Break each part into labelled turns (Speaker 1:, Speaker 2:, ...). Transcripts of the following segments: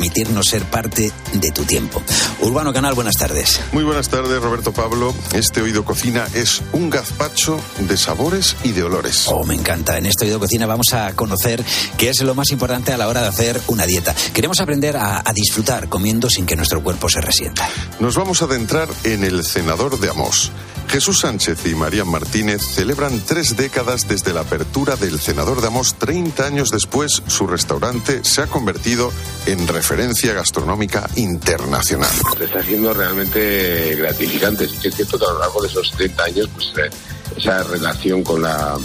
Speaker 1: permitirnos ser parte de tu tiempo. Urbano Canal, buenas tardes.
Speaker 2: Muy buenas tardes, Roberto Pablo. Este Oído Cocina es un gazpacho de sabores y de olores.
Speaker 1: Oh, me encanta. En este Oído Cocina vamos a conocer qué es lo más importante a la hora de hacer una dieta. Queremos aprender a, a disfrutar comiendo sin que nuestro cuerpo se resienta.
Speaker 2: Nos vamos a adentrar en el cenador de Amos. Jesús Sánchez y María Martínez celebran tres décadas desde la apertura del Cenador de Amos. 30 años después, su restaurante se ha convertido en referencia gastronómica internacional.
Speaker 3: Está haciendo realmente gratificante. Es cierto que a lo largo de esos 30 años, pues eh, esa relación con la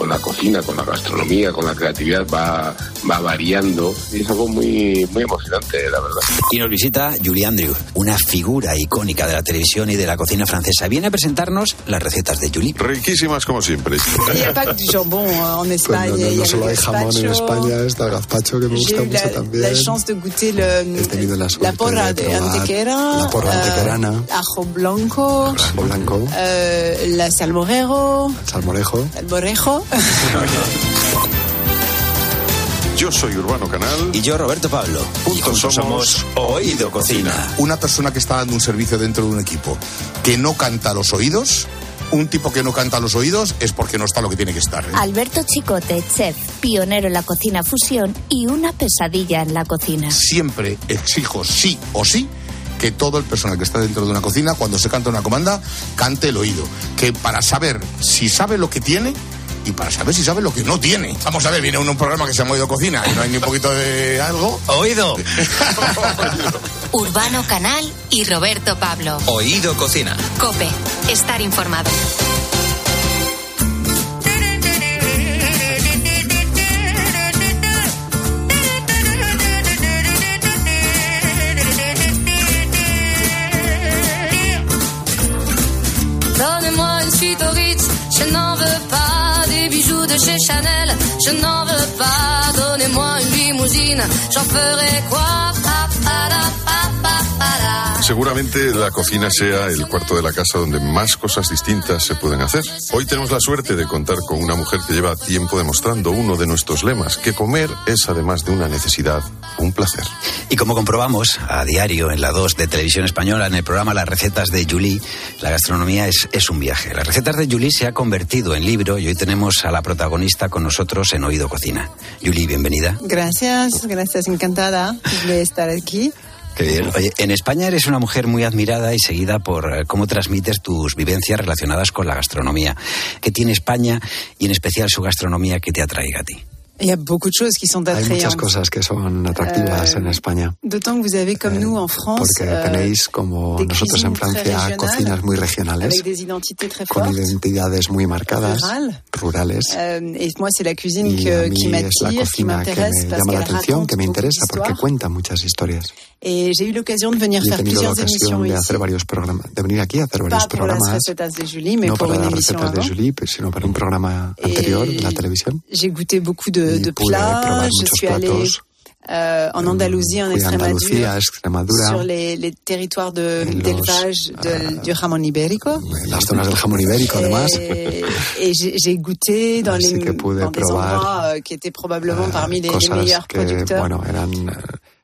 Speaker 3: con la cocina, con la gastronomía, con la creatividad va, va variando y es algo muy, muy emocionante, la verdad.
Speaker 1: Y nos visita Julie Andrew, una figura icónica de la televisión y de la cocina francesa. Viene a presentarnos las recetas de Julie.
Speaker 2: Riquísimas como siempre.
Speaker 4: En Espagne.
Speaker 5: Pues no, no, no solo hay jamón en. España, está el gazpacho que me gusta mucho
Speaker 4: la,
Speaker 5: también.
Speaker 4: la chance de goûter le,
Speaker 5: He tenido la suerte
Speaker 4: porra
Speaker 5: de
Speaker 4: de antequera,
Speaker 5: la porra
Speaker 4: euh,
Speaker 5: antequerana.
Speaker 4: ajo blanco,
Speaker 5: Salmo blanco,
Speaker 4: euh, la salmorero,
Speaker 5: salmorejo.
Speaker 4: salmorejo.
Speaker 2: Yo soy Urbano Canal.
Speaker 1: Y yo, Roberto Pablo.
Speaker 2: Juntos
Speaker 1: juntos
Speaker 2: somos
Speaker 1: Oído Cocina.
Speaker 6: una persona que está dando un servicio dentro de un equipo que no canta a los oídos, un tipo que no canta a los oídos es porque no está lo que tiene que estar. ¿eh?
Speaker 7: Alberto Chicote, chef, pionero en la cocina fusión y una pesadilla en la cocina.
Speaker 6: Siempre exijo sí o sí que todo el personal que está dentro de una cocina, cuando se canta una comanda, cante el oído. Que para saber si sabe lo que tiene y para saber si sabe lo que no tiene. Vamos a ver, viene uno un programa que se llama Oído Cocina y no hay ni un poquito de algo.
Speaker 1: Oído.
Speaker 7: Urbano Canal y Roberto Pablo.
Speaker 1: Oído Cocina.
Speaker 7: Cope, estar informado.
Speaker 8: Donnez-moi une suite au Ritz, je n'en veux pas je n'en veux pas. Donnez-moi une limousine, j'en ferai quoi?
Speaker 2: Seguramente la cocina sea el cuarto de la casa donde más cosas distintas se pueden hacer. Hoy tenemos la suerte de contar con una mujer que lleva tiempo demostrando uno de nuestros lemas, que comer es además de una necesidad, un placer.
Speaker 1: Y como comprobamos a diario en la 2 de Televisión Española, en el programa Las Recetas de Julie, la gastronomía es, es un viaje. Las Recetas de Julie se ha convertido en libro y hoy tenemos a la protagonista con nosotros en Oído Cocina. Julie, bienvenida.
Speaker 4: Gracias, gracias, encantada de estar aquí.
Speaker 1: En España eres una mujer muy admirada y seguida por eh, cómo transmites tus vivencias relacionadas con la gastronomía. ¿Qué tiene España y en especial su gastronomía que te atraiga a ti?
Speaker 4: Il y a beaucoup de choses qui sont
Speaker 5: Hay muchas
Speaker 4: attrayantes.
Speaker 5: cosas que son atractivas
Speaker 4: Eh,
Speaker 5: en España.
Speaker 4: D'autant que vous avez, comme nous en France,
Speaker 5: Porque
Speaker 4: euh,
Speaker 5: tenéis, como
Speaker 4: des
Speaker 5: nosotros en Francia, cocinas muy regionales,
Speaker 4: avec des identités très
Speaker 5: con identidades muy marcadas,
Speaker 4: Rurales.
Speaker 5: rurales.
Speaker 4: Euh, et moi, c'est la cuisine
Speaker 5: Y
Speaker 4: que- qui m'attire, qui m'intéresse,
Speaker 5: me
Speaker 4: parce
Speaker 5: llama la atención, que me interesa porque cuenta muchas historias.
Speaker 4: Et j'ai eu l'occasion de venir faire plusieurs émissions
Speaker 5: de
Speaker 4: ici.
Speaker 5: hacer varios programas, de venir aquí a hacer varios
Speaker 4: Pas pour las
Speaker 5: programas,
Speaker 4: recetas de Julie, mais
Speaker 5: no
Speaker 4: pour
Speaker 5: para
Speaker 4: une
Speaker 5: las de. Julie, pues, sino para un programa anterior de la televisión.
Speaker 4: J'ai goûté beaucoup de, De plats. Je suis allée euh, en Andalousie, en Extremadura, sur les, les territoires d'élevage de- du jamón ibérico.
Speaker 5: las zonas del jamón ibérico, además.
Speaker 4: Et, et j'ai goûté dans,
Speaker 5: Así
Speaker 4: les, dans des endroits euh, qui étaient probablement
Speaker 5: Eh,
Speaker 4: parmi les, les meilleurs
Speaker 5: que,
Speaker 4: producteurs.
Speaker 5: bueno, eran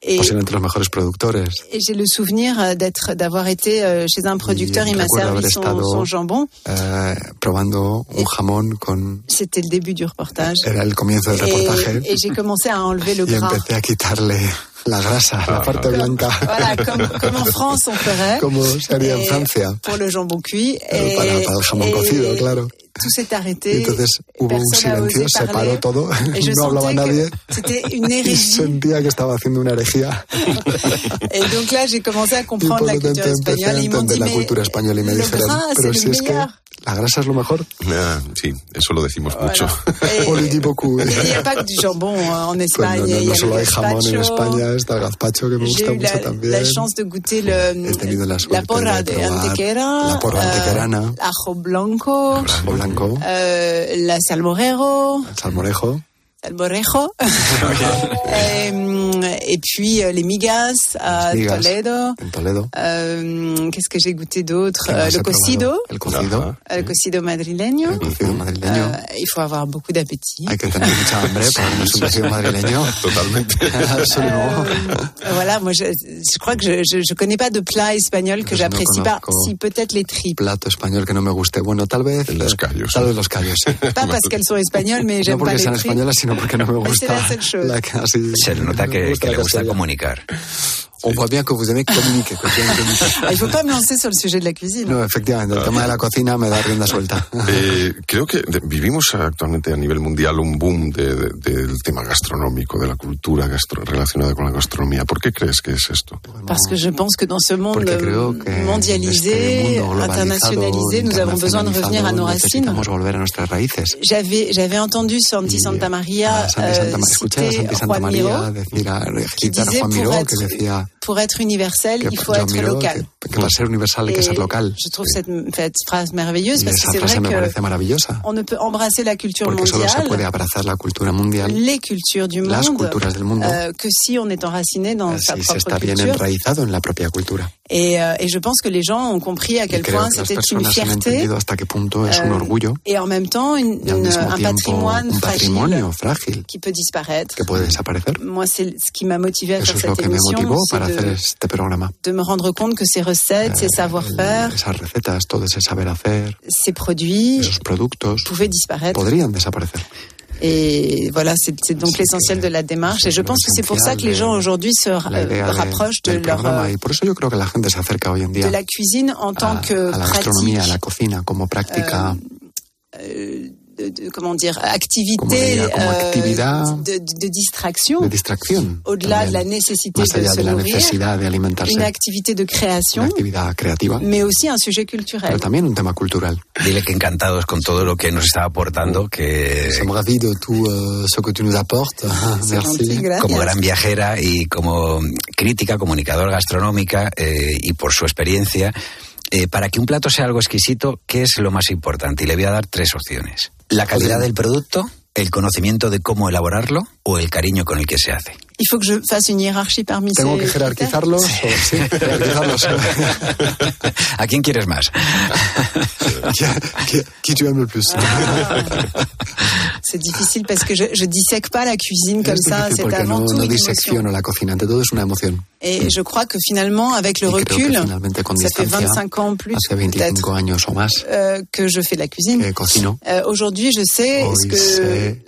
Speaker 4: Et-
Speaker 5: posiblemente los mejores productores.
Speaker 4: Et j'ai le souvenir euh, d'être, d'avoir été euh, chez un producteur,
Speaker 5: Y
Speaker 4: il m'a servi son, jambon.
Speaker 5: Eh, probando un jamón con...
Speaker 4: C'était le début du reportage.
Speaker 5: Era el comienzo del
Speaker 4: Et,
Speaker 5: reportaje.
Speaker 4: et j'ai commencé à enlever le
Speaker 5: y
Speaker 4: gras.
Speaker 5: empecé a quitarle la grasa, la parte blanca,
Speaker 4: Voilà, comme, comme en France on ferait.
Speaker 5: como en Francia.
Speaker 4: Pour le jambon cuit. Et,
Speaker 5: para, para el jamón
Speaker 4: et
Speaker 5: cocido, claro.
Speaker 4: Tout s'est
Speaker 5: Y
Speaker 4: arrêté.
Speaker 5: entonces hubo un silencio, se paró todo, no hablaba nadie.
Speaker 4: C'était une
Speaker 5: Y
Speaker 4: hérésie.
Speaker 5: sentía que estaba haciendo una herejía.
Speaker 4: Et donc là, j'ai commencé à
Speaker 5: Y
Speaker 4: comprendre la
Speaker 5: a cultura española y me dijeron, pero si es que la grasa es lo mejor.
Speaker 2: Ah, sí, eso lo decimos mucho.
Speaker 4: Il n'y a pas que du jambon euh, en
Speaker 5: Pues
Speaker 4: Espagne.
Speaker 5: no, no,
Speaker 4: il y
Speaker 5: no
Speaker 4: a
Speaker 5: solo hay jamón en. España, está el gazpacho que me gusta
Speaker 4: J'ai eu
Speaker 5: mucho
Speaker 4: la,
Speaker 5: también.
Speaker 4: la chance de goûter le,
Speaker 5: He tenido la
Speaker 4: porra
Speaker 5: de
Speaker 4: de,
Speaker 5: probar
Speaker 4: antequera,
Speaker 5: la porra
Speaker 4: euh,
Speaker 5: antequerana.
Speaker 4: ajo blanco,
Speaker 5: blanco,
Speaker 4: euh, la salmorero,
Speaker 5: el salmorejo,
Speaker 4: el borrejo. Euh, et puis euh, les migas à
Speaker 5: migas
Speaker 4: Toledo. Euh, Qu'est-ce que j'ai goûté d'autre?
Speaker 5: ¿Qué
Speaker 4: Euh, Le cocido.
Speaker 5: El cocido.
Speaker 4: El cocido madrileño.
Speaker 5: El cocido madrileño.
Speaker 4: Euh, il faut avoir beaucoup d'appétit.
Speaker 5: Hay que tener mucha hambre para comerse un cocido madrileño. Absolument.
Speaker 4: Euh, voilà, moi je, je crois que je, je, je connais pas de plat espagnol que
Speaker 5: no
Speaker 4: j'apprécie pas. Si peut-être les tripes,
Speaker 5: Plato español que no me guste. Bueno, tal vez.
Speaker 2: Los
Speaker 5: eh,
Speaker 2: callos.
Speaker 5: Tal vez los callos. sí.
Speaker 4: pas parce qu'elles sont espagnoles, mais
Speaker 5: No
Speaker 4: pas les tripes.
Speaker 5: Porque no me gusta.
Speaker 4: la
Speaker 1: Se le nota
Speaker 5: no
Speaker 1: que, le gusta comunicar.
Speaker 5: On voit bien que vous aimez communiquer. que bien communiquer.
Speaker 4: Ah, Il faut pas me lancer sur le sujet de la cuisine.
Speaker 5: No, efectivamente, el tema de la cocina me da rienda suelta.
Speaker 2: Eh, creo que vivimos actualmente a nivel mundial un boom de- de- del tema gastronómico, de la cultura gastro- relacionada con la gastronomía. ¿Por qué crees que es esto?
Speaker 4: Parce que je pense que dans ce monde mondialisé, internationalisé, nous avons besoin de revenir à nos racines.
Speaker 5: Necesitamos volver a nuestras raíces.
Speaker 4: J'avais, j'avais entendu Santi
Speaker 5: Y,
Speaker 4: Santa Maria
Speaker 5: a Santi Santa
Speaker 4: euh,
Speaker 5: Ma- escuché a
Speaker 4: citer
Speaker 5: Santi Santa
Speaker 4: Juan
Speaker 5: María
Speaker 4: Miró,
Speaker 5: decir a,
Speaker 4: qui
Speaker 5: citar a
Speaker 4: disait
Speaker 5: Juan
Speaker 4: pour
Speaker 5: Miró
Speaker 4: être,
Speaker 5: que decía
Speaker 4: pour être universel,
Speaker 5: que
Speaker 4: il faut être
Speaker 5: Miró,
Speaker 4: local.
Speaker 5: que, que para ser universal hay que ser local.
Speaker 4: Je trouve cette, cette phrase merveilleuse parce que c'est vrai que on ne peut embrasser la culture
Speaker 5: Porque solo se puede
Speaker 4: mondiale,
Speaker 5: abrazar la cultura mundial
Speaker 4: les cultures du
Speaker 5: las
Speaker 4: monde,
Speaker 5: culturas del mundo
Speaker 4: euh, que si on est enraciné dans sa
Speaker 5: si se
Speaker 4: propre
Speaker 5: está bien
Speaker 4: culture.
Speaker 5: enraizado en la propia cultura.
Speaker 4: Et, euh, et je pense que les gens ont compris à
Speaker 5: Y
Speaker 4: quel
Speaker 5: creo
Speaker 4: point
Speaker 5: que las
Speaker 4: c'était une
Speaker 5: personas han
Speaker 4: fierté
Speaker 5: entendido hasta qué punto es un
Speaker 4: euh,
Speaker 5: orgullo
Speaker 4: et en même temps une-
Speaker 5: y al
Speaker 4: une-
Speaker 5: mismo
Speaker 4: un
Speaker 5: tiempo
Speaker 4: patrimoine
Speaker 5: un
Speaker 4: fragile
Speaker 5: patrimonio frágil
Speaker 4: qui peut disparaître.
Speaker 5: que puede desaparecer.
Speaker 4: Moi, c'est ce qui m'a motivé à
Speaker 5: Eso
Speaker 4: faire
Speaker 5: es lo
Speaker 4: cette
Speaker 5: que me
Speaker 4: émission,
Speaker 5: motivó
Speaker 4: c'est
Speaker 5: para hacer
Speaker 4: de,
Speaker 5: este programa.
Speaker 4: de me rendre compte que ces recettes, ces
Speaker 5: El-
Speaker 4: savoir-faire,
Speaker 5: esas recetas, todo ese saber hacer,
Speaker 4: ces produits
Speaker 5: esos productos
Speaker 4: pouvaient disparaître.
Speaker 5: Podrían desaparecer.
Speaker 4: Et voilà, c'est c'est donc
Speaker 5: Así
Speaker 4: l'essentiel
Speaker 5: que
Speaker 4: de la démarche. Et je
Speaker 5: c'est
Speaker 4: pense que c'est pour ça que les
Speaker 5: l'essentiel
Speaker 4: gens
Speaker 5: de
Speaker 4: aujourd'hui se ra-
Speaker 5: La idea
Speaker 4: euh,
Speaker 5: de-
Speaker 4: rapprochent de
Speaker 5: del
Speaker 4: leur
Speaker 5: programa
Speaker 4: euh,
Speaker 5: y por eso yo creo que la gente se acerca hoy en día
Speaker 4: de la cuisine en tant
Speaker 5: a,
Speaker 4: que
Speaker 5: a la
Speaker 4: pratique, de, de- comment dire,
Speaker 5: Como
Speaker 4: activité
Speaker 5: diría, como
Speaker 4: euh,
Speaker 5: actividad
Speaker 4: de, de- de distraction,
Speaker 5: de distracción.
Speaker 4: au-delà de la nécessité
Speaker 5: más
Speaker 4: de se
Speaker 5: la
Speaker 4: nourrir,
Speaker 5: necesidad de alimentarse,
Speaker 4: une activité de
Speaker 5: una
Speaker 4: création,
Speaker 5: actividad creativa,
Speaker 4: mais aussi un sujet culturel.
Speaker 5: pero también un tema cultural.
Speaker 1: Dile que encantados con todo lo que nos está aportando, que
Speaker 5: Sommes ravis de tout euh, ce que tu nous apportes.
Speaker 4: Gentil,
Speaker 5: Merci.
Speaker 4: gracias.
Speaker 1: como gran viajera y como crítica, comunicadora gastronómica eh, y por su experiencia, eh, para que un plato sea algo exquisito, ¿qué es lo más importante? Y le voy a dar tres opciones. La calidad del producto, el conocimiento de cómo elaborarlo o el cariño con el que se hace.
Speaker 4: Il faut que je fasse une hiérarchie parmi
Speaker 5: Tengo que jerarquizarlos. o- sí, jerarquizarlos.
Speaker 1: ¿A quién quieres más?
Speaker 5: qui, tu aimes le plus
Speaker 4: C'est difficile parce que je, je dissèque pas la cuisine comme
Speaker 5: Es
Speaker 4: ça.
Speaker 5: difícil
Speaker 4: C'est
Speaker 5: porque
Speaker 4: avant
Speaker 5: no,
Speaker 4: tout
Speaker 5: no
Speaker 4: une émotion.
Speaker 5: la cocina, ante todo es una emoción.
Speaker 4: Et je crois que finalement, avec le
Speaker 5: Y creo que
Speaker 4: recul,
Speaker 5: finalmente con
Speaker 4: ça fait
Speaker 5: distancia,
Speaker 4: 25 ans plus
Speaker 5: hace
Speaker 4: peut-être
Speaker 5: 25 años o más
Speaker 4: euh, que je fais de la cuisine. Euh, Aujourd'hui, je sais
Speaker 5: Hoy
Speaker 4: ce que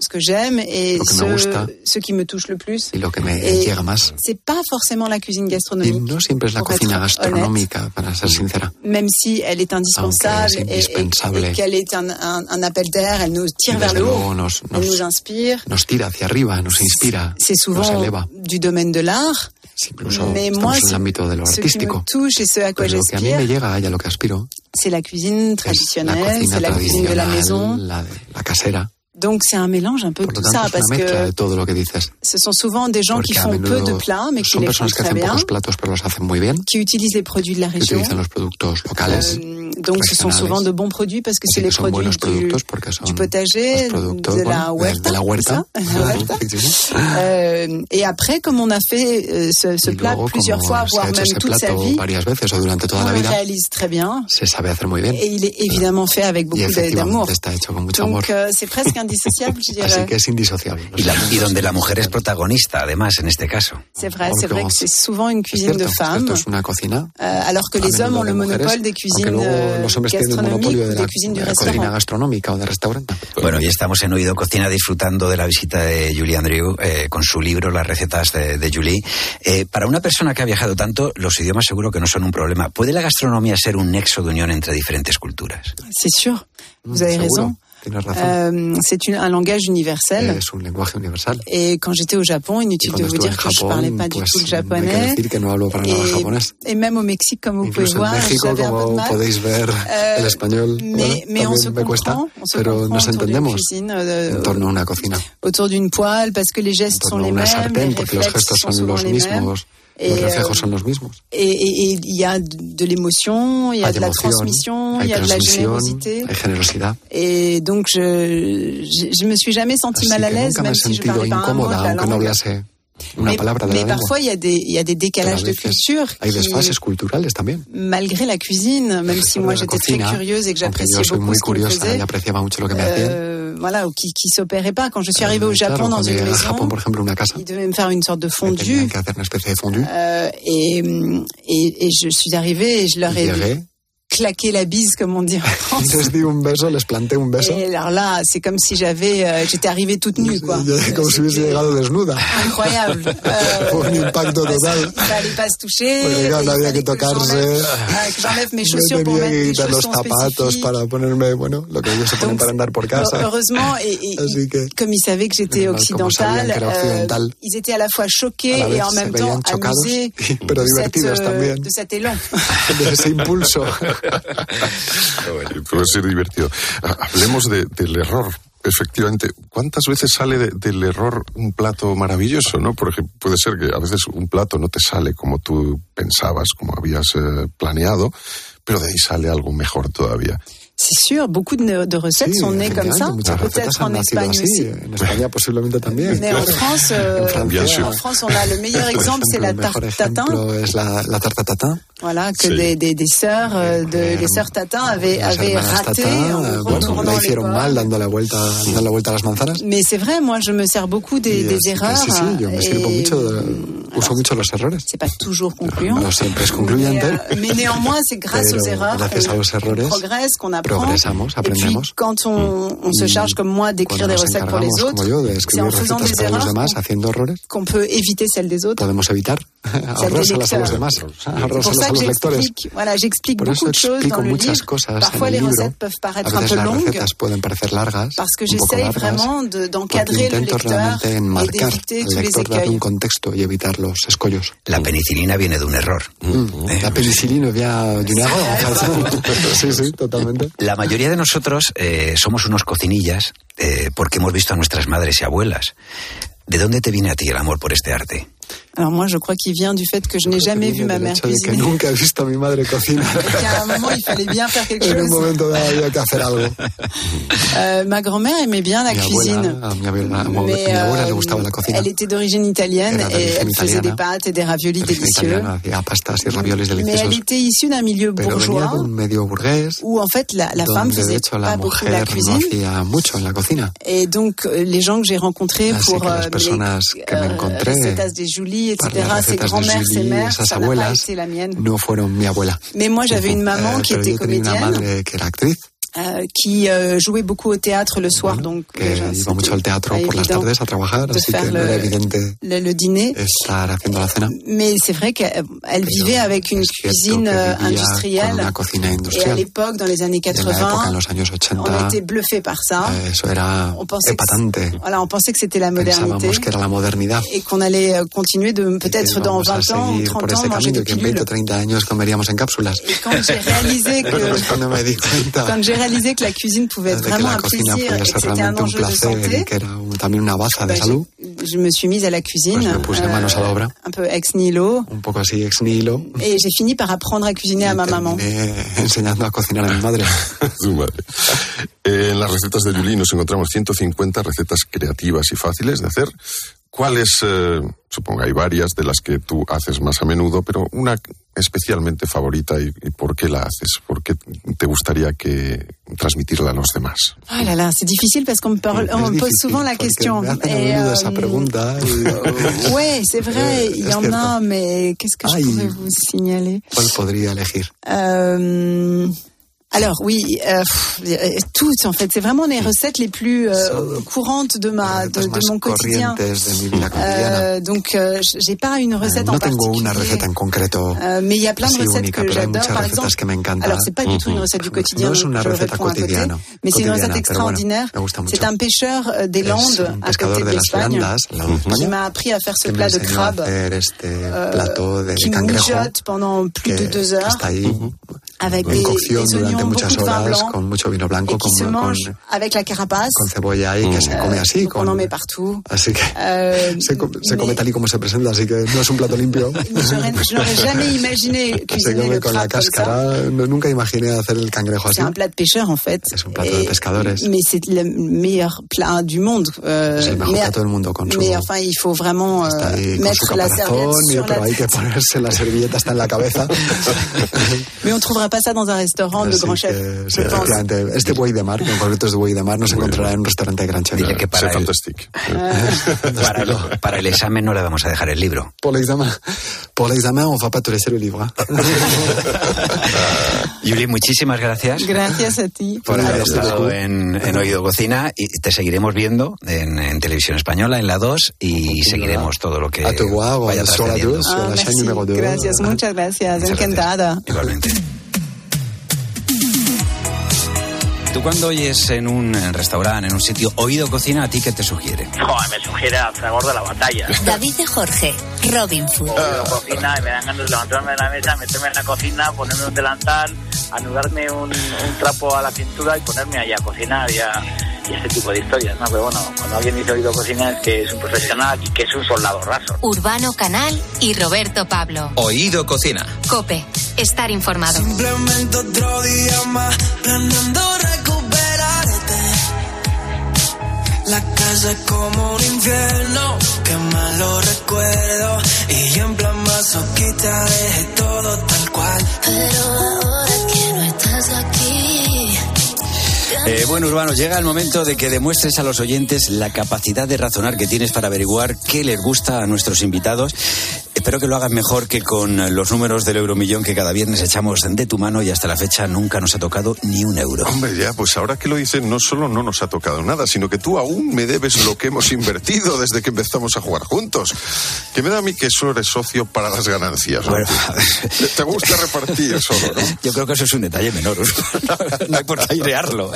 Speaker 4: ce que j'aime et
Speaker 5: lo que me
Speaker 4: ce,
Speaker 5: gusta.
Speaker 4: Ce qui me touche le plus.
Speaker 5: Y lo que me
Speaker 4: Et
Speaker 5: llega más.
Speaker 4: c'est pas forcément la cuisine
Speaker 5: Y
Speaker 4: gastronomique,
Speaker 5: no siempre es la
Speaker 4: pour être
Speaker 5: cocina
Speaker 4: honnête.
Speaker 5: gastronómica, para ser sincera.
Speaker 4: même si elle est indispensable
Speaker 5: es
Speaker 4: et- et,
Speaker 5: indispensable.
Speaker 4: et qu'elle est un, un, un appel d'air, elle nous
Speaker 5: Y
Speaker 4: tire vers le haut,
Speaker 5: nos,
Speaker 4: elle nous
Speaker 5: nos,
Speaker 4: inspire.
Speaker 5: nos tira hacia arriba, nos inspira,
Speaker 4: C'est
Speaker 5: nos
Speaker 4: souvent
Speaker 5: eleva.
Speaker 4: du domaine de l'art,
Speaker 5: Sí,
Speaker 4: mais moi,
Speaker 5: en de lo
Speaker 4: ce qui me touche et ce à quoi j'aspire,
Speaker 5: y
Speaker 4: c'est la cuisine traditionnelle, c'est la cuisine de la maison.
Speaker 5: la, la casera.
Speaker 4: Donc c'est un mélange un peu de tout
Speaker 5: tanto,
Speaker 4: ça, parce que
Speaker 5: de todo lo que dices.
Speaker 4: ce sont souvent des gens qui
Speaker 5: Porque
Speaker 4: font peu de plats, mais qui les font très bien, qui utilisent les produits de la région.
Speaker 5: productos locales.
Speaker 4: Euh, donc ce sont souvent de bons produits parce que c'est les produits du, potager, de la huerta.
Speaker 5: de la huerta.
Speaker 4: c'est ça La huerta.
Speaker 5: Effectivement.
Speaker 4: Euh, et après, comme on a fait euh, ce, plat
Speaker 5: luego,
Speaker 4: plusieurs fois, voire même toute sa vie,
Speaker 5: varias veces o durante toda
Speaker 4: on
Speaker 5: la
Speaker 4: le
Speaker 5: vida,
Speaker 4: réalise très bien.
Speaker 5: se sabe hacer muy bien.
Speaker 4: Et il est évidemment fait avec beaucoup d'a- d'amour. Donc euh, c'est presque indissociable, je
Speaker 5: Así
Speaker 4: dirais.
Speaker 5: que es indisociable.
Speaker 1: Y, la- y donde la mujer es protagonista, además, en este caso.
Speaker 4: C'est vrai, c'est vrai que c'est souvent une cuisine
Speaker 5: cierto,
Speaker 4: de
Speaker 5: es
Speaker 4: femmes,
Speaker 5: cierto, es una cocina.
Speaker 4: euh, alors que les hommes ont le monopole des cuisines
Speaker 5: luego
Speaker 4: euh,
Speaker 5: los hombres tienen el monopolio de la, de la cocina
Speaker 4: restaurant.
Speaker 5: gastronómica o de restaurante.
Speaker 1: Bueno, y estamos en Oído Cocina disfrutando de la visita de Julie Andrew eh, con su libro Las recetas de, de Julie. Eh, para una persona que ha viajado tanto, los idiomas seguro que no son un problema. ¿Puede la gastronomía ser un nexo de unión entre diferentes culturas?
Speaker 4: C'est sûr, vous
Speaker 5: Mm,
Speaker 4: avez
Speaker 5: seguro,
Speaker 4: raison.
Speaker 5: Tienes razón.
Speaker 4: Euh, c'est un langage universel.
Speaker 5: es un lenguaje universal.
Speaker 4: Et quand j'étais au Japon, inutile de vous dire que je parlais
Speaker 5: Japón,
Speaker 4: pas du
Speaker 5: pues
Speaker 4: tout le japonais.
Speaker 5: decir que no hablo para nada
Speaker 4: Et,
Speaker 5: japonés.
Speaker 4: et même au Mexique, comme vous pouvez voir,
Speaker 5: México, como podéis ver,
Speaker 4: Euh,
Speaker 5: el español
Speaker 4: mais,
Speaker 5: bueno,
Speaker 4: mais on se
Speaker 5: me cuesta,
Speaker 4: comprend, on se
Speaker 5: pero nos entendemos
Speaker 4: cuisine, euh,
Speaker 5: en torno a una cocina,
Speaker 4: autour d'une poêle, parce que les gestes sont les mêmes,
Speaker 5: sartén,
Speaker 4: les
Speaker 5: los
Speaker 4: réflexes
Speaker 5: gestos
Speaker 4: sont
Speaker 5: son
Speaker 4: souvent
Speaker 5: los
Speaker 4: les mêmes. Et,
Speaker 5: Los reflejos
Speaker 4: euh,
Speaker 5: son los mismos.
Speaker 4: Et et il y a de, l'émotion, il y a
Speaker 5: Hay
Speaker 4: de la transmission, il y a de la générosité.
Speaker 5: hay generosidad.
Speaker 4: Et donc, je, je, je me suis jamais sentie
Speaker 5: Así
Speaker 4: mal à l'aise, même si je parlais pas un mot de la
Speaker 5: no
Speaker 4: langue.
Speaker 5: hablase una
Speaker 4: mais
Speaker 5: palabra de la
Speaker 4: mais
Speaker 5: lengua.
Speaker 4: parfois, il y a des, il y a des décalages de culture
Speaker 5: hay
Speaker 4: qui,
Speaker 5: desfases culturales también.
Speaker 4: malgré la cuisine, même si moi j'étais très curieuse et que j'appréciais beaucoup ce faisaient,
Speaker 5: apreciaba mucho lo que me
Speaker 4: euh, voilà, ou qui, qui s'opérait pas. Quand je suis arrivée au
Speaker 5: claro,
Speaker 4: Japon dans une maison,
Speaker 5: Japón, por ejemplo, en una casa,
Speaker 4: ils devaient me faire une sorte de fondue.
Speaker 5: que de fondue.
Speaker 4: Euh, et, et, et je suis arrivée et je leur ai
Speaker 5: Llegué
Speaker 4: claqué la bise, comme on dit en France.
Speaker 5: les di un beso, les planté un beso.
Speaker 4: Et alors là, c'est comme si j'avais, euh, j'étais arrivée toute nue, quoi.
Speaker 5: Como si hubiese llegado desnuda.
Speaker 4: Incroyable. Euh,
Speaker 5: un impacto total.
Speaker 4: qu'il fallait pas se toucher. Il
Speaker 5: no había que tocarse.
Speaker 4: j'enlève- que j'enlève mes
Speaker 5: Me
Speaker 4: chaussures pour mettre des
Speaker 5: quitar los
Speaker 4: chaussons
Speaker 5: zapatos para ponerme, bueno, lo que ellos se ponen para andar por casa.
Speaker 4: Heureusement, et, comme ils savaient que j'étais occidentale, euh, ils étaient à la fois choqués et en même temps amusés de, euh, de cet élan.
Speaker 5: de ese impulso.
Speaker 2: Puede ser divertido. Ah, Hablemos de- del error. Efectivamente, ¿cuántas veces sale de- del error un plato maravilloso? ¿no? Por ejemplo, puede ser que a veces un plato no te sale como tú pensabas, como habías eh, planeado, pero de ahí sale algo mejor todavía.
Speaker 4: C'est sûr, beaucoup de, de recettes
Speaker 5: Sí,
Speaker 4: sont nées comme ça. Peut-être en Espagne
Speaker 5: así.
Speaker 4: aussi.
Speaker 5: En España posiblemente también.
Speaker 4: Mais en France, euh,
Speaker 5: En Francia,
Speaker 2: Bien sûr.
Speaker 4: en France, on a le meilleur exemple, c'est la tarte tatin.
Speaker 5: la, la tarta tatin.
Speaker 4: Voilà, que
Speaker 2: Sí.
Speaker 4: des, des, des sœurs, euh, de, les sœurs Tatin avaient, avaient raté
Speaker 5: Tatin,
Speaker 4: en
Speaker 5: bueno,
Speaker 4: retournant les
Speaker 5: mal dando la vuelta, dando la vuelta a las manzanas.
Speaker 4: Mais c'est vrai, moi, je me sers beaucoup des, des
Speaker 5: que
Speaker 4: erreurs.
Speaker 5: sí, sí, yo me sirvo mucho, de- uso mucho los errores.
Speaker 4: c'est pas toujours concluant.
Speaker 5: No siempre es
Speaker 4: Mais, euh, mais néanmoins, c'est grâce
Speaker 5: Pero
Speaker 4: aux erreurs qu'on progresse, qu'on apprend.
Speaker 5: Progresamos,
Speaker 4: Et puis,
Speaker 5: aprendemos.
Speaker 4: quand on, on se
Speaker 5: Y
Speaker 4: charge comme moi d'écrire
Speaker 5: Cuando
Speaker 4: des
Speaker 5: nos
Speaker 4: recettes pour les
Speaker 5: encargamos,
Speaker 4: autres,
Speaker 5: como yo, de escribir
Speaker 4: en faisant
Speaker 5: recetas
Speaker 4: des
Speaker 5: para los
Speaker 4: erreurs
Speaker 5: demás,
Speaker 4: qu'on-
Speaker 5: haciendo errores,
Speaker 4: qu'on peut éviter celles des autres.
Speaker 5: podemos evitar ahorrárselas a los demás, ahorrárselas a los lectores.
Speaker 4: j'explique, voilà, j'explique
Speaker 5: Por
Speaker 4: beaucoup
Speaker 5: eso
Speaker 4: de choses
Speaker 5: explico
Speaker 4: dans le
Speaker 5: muchas
Speaker 4: livre.
Speaker 5: cosas en el libro.
Speaker 4: recettes peuvent
Speaker 5: A
Speaker 4: paraître un
Speaker 5: veces
Speaker 4: peu
Speaker 5: las
Speaker 4: longues
Speaker 5: recetas pueden parecer largas,
Speaker 4: parce que
Speaker 5: un poco largas,
Speaker 4: de-
Speaker 5: porque
Speaker 4: d'encadrer le
Speaker 5: intento
Speaker 4: lecteur
Speaker 5: realmente
Speaker 4: et
Speaker 5: enmarcar
Speaker 4: d'éviter
Speaker 5: al lector, darle un contexto y evitar los escollos.
Speaker 1: La penicilina viene de un error. Eh,
Speaker 5: La penicilina vient d'une error, en fait. Sí, sí, totalmente.
Speaker 1: La mayoría de nosotros eh, somos unos cocinillas eh, porque hemos visto a nuestras madres y abuelas. ¿De dónde te viene a ti el amor por este arte?
Speaker 4: Alors moi, je crois qu'il vient du fait que je n'ai jamais vu ma mère
Speaker 5: de que
Speaker 4: cuisiner.
Speaker 5: nunca he visto a mi madre cocinar.
Speaker 4: Qu'à un moment, il fallait bien faire quelque
Speaker 5: En un
Speaker 4: chose.
Speaker 5: momento dado había que hacer algo.
Speaker 4: Euh, ma grand-mère aimait bien la
Speaker 5: mi
Speaker 4: cuisine.
Speaker 5: abuela, mi mi le
Speaker 4: euh,
Speaker 5: gustaba la cocina.
Speaker 4: elle était d'origine italienne et elle faisait des pâtes et des raviolis délicieux. Mais elle était issue d'un milieu
Speaker 5: Pero
Speaker 4: bourgeois
Speaker 5: un medio burgués,
Speaker 4: où en fait la, la femme faisait
Speaker 5: hecho
Speaker 4: pas
Speaker 5: la
Speaker 4: beaucoup de la
Speaker 5: no
Speaker 4: cuisine.
Speaker 5: hacía mucho en la cocina.
Speaker 4: Et donc euh, les gens que j'ai rencontrés
Speaker 5: Así
Speaker 4: pour euh, les
Speaker 5: que me encontré
Speaker 4: recetas des Julie,
Speaker 5: Para
Speaker 4: etc.,
Speaker 5: las
Speaker 4: ses
Speaker 5: recetas de
Speaker 4: grand-mères, ses
Speaker 5: Julie,
Speaker 4: mères,
Speaker 5: esas
Speaker 4: ça n'a pas
Speaker 5: abuelas,
Speaker 4: été la mienne.
Speaker 5: no fueron mi abuela.
Speaker 4: Mais moi j'avais une maman
Speaker 5: Eh,
Speaker 4: qui
Speaker 5: pero
Speaker 4: était
Speaker 5: yo tenía una
Speaker 4: comédienne, euh, qui euh, jouait beaucoup au théâtre le soir, donc déjà,
Speaker 5: iba mucho
Speaker 4: c'était
Speaker 5: al teatro
Speaker 4: pas
Speaker 5: por las
Speaker 4: évident
Speaker 5: tardes a trabajar,
Speaker 4: de
Speaker 5: así que
Speaker 4: faire
Speaker 5: no era
Speaker 4: le,
Speaker 5: evidente
Speaker 4: le, le dîner.
Speaker 5: estar haciendo la cena.
Speaker 4: Mais c'est vrai qu'elle vivait avec une cuisine euh, industrielle.
Speaker 5: una cocina
Speaker 4: Et à
Speaker 5: industrial.
Speaker 4: l'époque, dans les années
Speaker 5: Y en la época, en
Speaker 4: 80,
Speaker 5: los años
Speaker 4: on
Speaker 5: 80,
Speaker 4: était bluffés par ça.
Speaker 5: eh, eso era
Speaker 4: On pensait, que, voilà, on pensait que c'était la modernité
Speaker 5: que era la modernidad.
Speaker 4: et qu'on allait euh, continuer de peut-être dans
Speaker 5: íbamos a
Speaker 4: 20 ans ou
Speaker 5: seguir por
Speaker 4: 30 ans manger des
Speaker 5: que en 20 o
Speaker 4: pilules.
Speaker 5: 30 años comeríamos en cápsulas.
Speaker 4: Et quand j'ai réalisé que quand j'ai réalisé que la cuisine pouvait être vraiment
Speaker 5: podía
Speaker 4: et que
Speaker 5: ser
Speaker 4: c'était un enjeu de santé,
Speaker 5: que era un- también una baza
Speaker 4: bah, j'ai- je me suis mise à la cuisine,
Speaker 5: Pues obra.
Speaker 4: un peu ex nihilo,
Speaker 5: un poco así ex nihilo.
Speaker 4: et j'ai fini par apprendre à cuisiner à ma maman.
Speaker 5: enseñando a cocinar a mi madre.
Speaker 2: Su madre. Eh, en las recetas de Julie nos encontramos 150 recetas creativas y fáciles de hacer. ¿Cuáles, eh, supongo hay varias de las que tú haces más a menudo, pero una especialmente favorita y, y por qué la haces? ¿Por qué te gustaría que transmitirla a los demás?
Speaker 4: Oh là là, c'est difficile parce qu'on me, parle, on
Speaker 5: Es
Speaker 4: me pose
Speaker 5: difícil,
Speaker 4: souvent la
Speaker 5: porque
Speaker 4: question.
Speaker 5: Me hacen a
Speaker 4: Et,
Speaker 5: menudo
Speaker 4: euh,
Speaker 5: esa pregunta. y-
Speaker 4: Ouais, c'est vrai,
Speaker 5: Eh,
Speaker 4: il y en a, mais qu'est-ce que
Speaker 5: Ay.
Speaker 4: je pourrais vous signaler
Speaker 5: ¿Cuál podría elegir?
Speaker 4: Euh, alors oui, euh, pff, euh, toutes en fait. C'est vraiment les recettes les plus euh,
Speaker 5: Son
Speaker 4: courantes de ma de,
Speaker 5: Recetas
Speaker 4: de
Speaker 5: más
Speaker 4: mon quotidien.
Speaker 5: corrientes de mi vida cotidiana.
Speaker 4: Euh, donc euh, j'ai pas une
Speaker 5: Eh,
Speaker 4: recette en
Speaker 5: no tengo
Speaker 4: particulier.
Speaker 5: una receta en concreto
Speaker 4: Euh, mais il y a plein de
Speaker 5: así
Speaker 4: recettes
Speaker 5: única,
Speaker 4: que
Speaker 5: pero hay
Speaker 4: j'adore.
Speaker 5: muchas
Speaker 4: Par
Speaker 5: recetas
Speaker 4: exemple,
Speaker 5: que me encantan.
Speaker 4: alors c'est pas du tout une recette du quotidien.
Speaker 5: No es una
Speaker 4: je
Speaker 5: receta
Speaker 4: réponds à côté,
Speaker 5: cotidiana,
Speaker 4: mais c'est une
Speaker 5: cotidiana,
Speaker 4: recette
Speaker 5: pero bueno,
Speaker 4: extraordinaire.
Speaker 5: me gusta mucho.
Speaker 4: C'est un pêcheur euh, des
Speaker 5: Es
Speaker 4: Landes
Speaker 5: un
Speaker 4: à
Speaker 5: pescador
Speaker 4: côté de
Speaker 5: de las
Speaker 4: l'Espagne
Speaker 5: Landas, la de
Speaker 4: qui
Speaker 5: España,
Speaker 4: m'a appris à faire ce
Speaker 5: que me
Speaker 4: plat de
Speaker 5: enseñó a
Speaker 4: crabe
Speaker 5: hacer este
Speaker 4: euh,
Speaker 5: plato de
Speaker 4: qui
Speaker 5: cangrejo
Speaker 4: mijote pendant plus
Speaker 5: que,
Speaker 4: de deux
Speaker 5: que
Speaker 4: heures.
Speaker 5: está ahí
Speaker 4: avec
Speaker 5: en
Speaker 4: des,
Speaker 5: cocción
Speaker 4: des
Speaker 5: durante muchas horas con mucho vino blanco, con, con, con cebolla y que se come así.
Speaker 4: Donc on
Speaker 5: Con,
Speaker 4: en met partout.
Speaker 5: así que
Speaker 4: Euh,
Speaker 5: se, co- se come tal y como se presenta, así que no es un plato limpio. Se come con la cáscara. No- nunca imaginé hacer el cangrejo así.
Speaker 4: C'est un plat de pêcheur en fait.
Speaker 5: Es un plato de pescadores.
Speaker 4: Euh,
Speaker 5: Es el mejor plato del mundo con su...
Speaker 4: mais enfin, il faut vraiment euh,
Speaker 5: Está ahí con su caparazón, pero hay que ponerse la servilleta hasta en la cabeza.
Speaker 4: Mais on trouvera pas ça dans un restaurant de Grand chef,
Speaker 5: que, sí, efectivamente, este buey de mar, que en concreto es de buey de mar, no se encontrará en un restaurante de gran chef.
Speaker 1: Dile que para el, para, el, para el examen no le vamos a dejar el libro.
Speaker 5: Pour l'examen, pour l'examen, on va pas te laisser le livre.
Speaker 1: Yuli, muchísimas gracias.
Speaker 4: Gracias a ti.
Speaker 1: por haber
Speaker 5: Gracias.
Speaker 1: estado en, en Oído Cocina y te seguiremos viendo en, en televisión española, en la 2 y seguiremos todo lo que
Speaker 5: A te voir
Speaker 1: vaya
Speaker 5: sur la
Speaker 1: trascendiendo.
Speaker 5: 2, sur
Speaker 4: Ah,
Speaker 5: la
Speaker 4: merci.
Speaker 5: numéro 2.
Speaker 4: Gracias, muchas gracias.
Speaker 1: Muchas
Speaker 4: Encantada.
Speaker 1: gracias. Igualmente. Tú cuando oyes en un restaurante, en un sitio, oído cocina, ¿a ti qué te sugiere?
Speaker 9: Joder, me sugiere al fragor de la batalla.
Speaker 7: David de Jorge, Robin Food.
Speaker 9: Oigo cocina y me dan ganas de levantarme de la mesa, meterme en la cocina, ponerme un delantal, anudarme un, un trapo a la cintura y ponerme allá a cocinar y, a- y este tipo de historias, ¿no? Pero bueno, cuando alguien dice oído cocina es que es un profesional y que es un soldado raso.
Speaker 10: Urbano Canal y Roberto Pablo.
Speaker 11: Oído Cocina.
Speaker 10: Cope, estar informado.
Speaker 8: Simplemente otro día más planeando casa es como un infierno, que malo recuerdo. Y yo en plan masoquista dejé todo tal cual. Pero ahora que no estás aquí.
Speaker 1: Eh, bueno, Urbano, llega el momento de que demuestres a los oyentes la capacidad de razonar que tienes para averiguar qué les gusta a nuestros invitados. Espero que lo hagas mejor que con los números del euromillón que cada viernes echamos de tu mano y hasta la fecha nunca nos ha tocado ni un euro.
Speaker 2: Hombre, ya, pues ahora que lo dices, no solo no nos ha tocado nada, sino que tú aún me debes lo que hemos invertido desde que empezamos a jugar juntos. Que me da a mí que solo eres socio para las ganancias. ¿no?
Speaker 1: Bueno,
Speaker 2: Te- gusta repartir solo, ¿no?
Speaker 1: Yo creo que eso es un detalle menor. no hay por qué airearlo.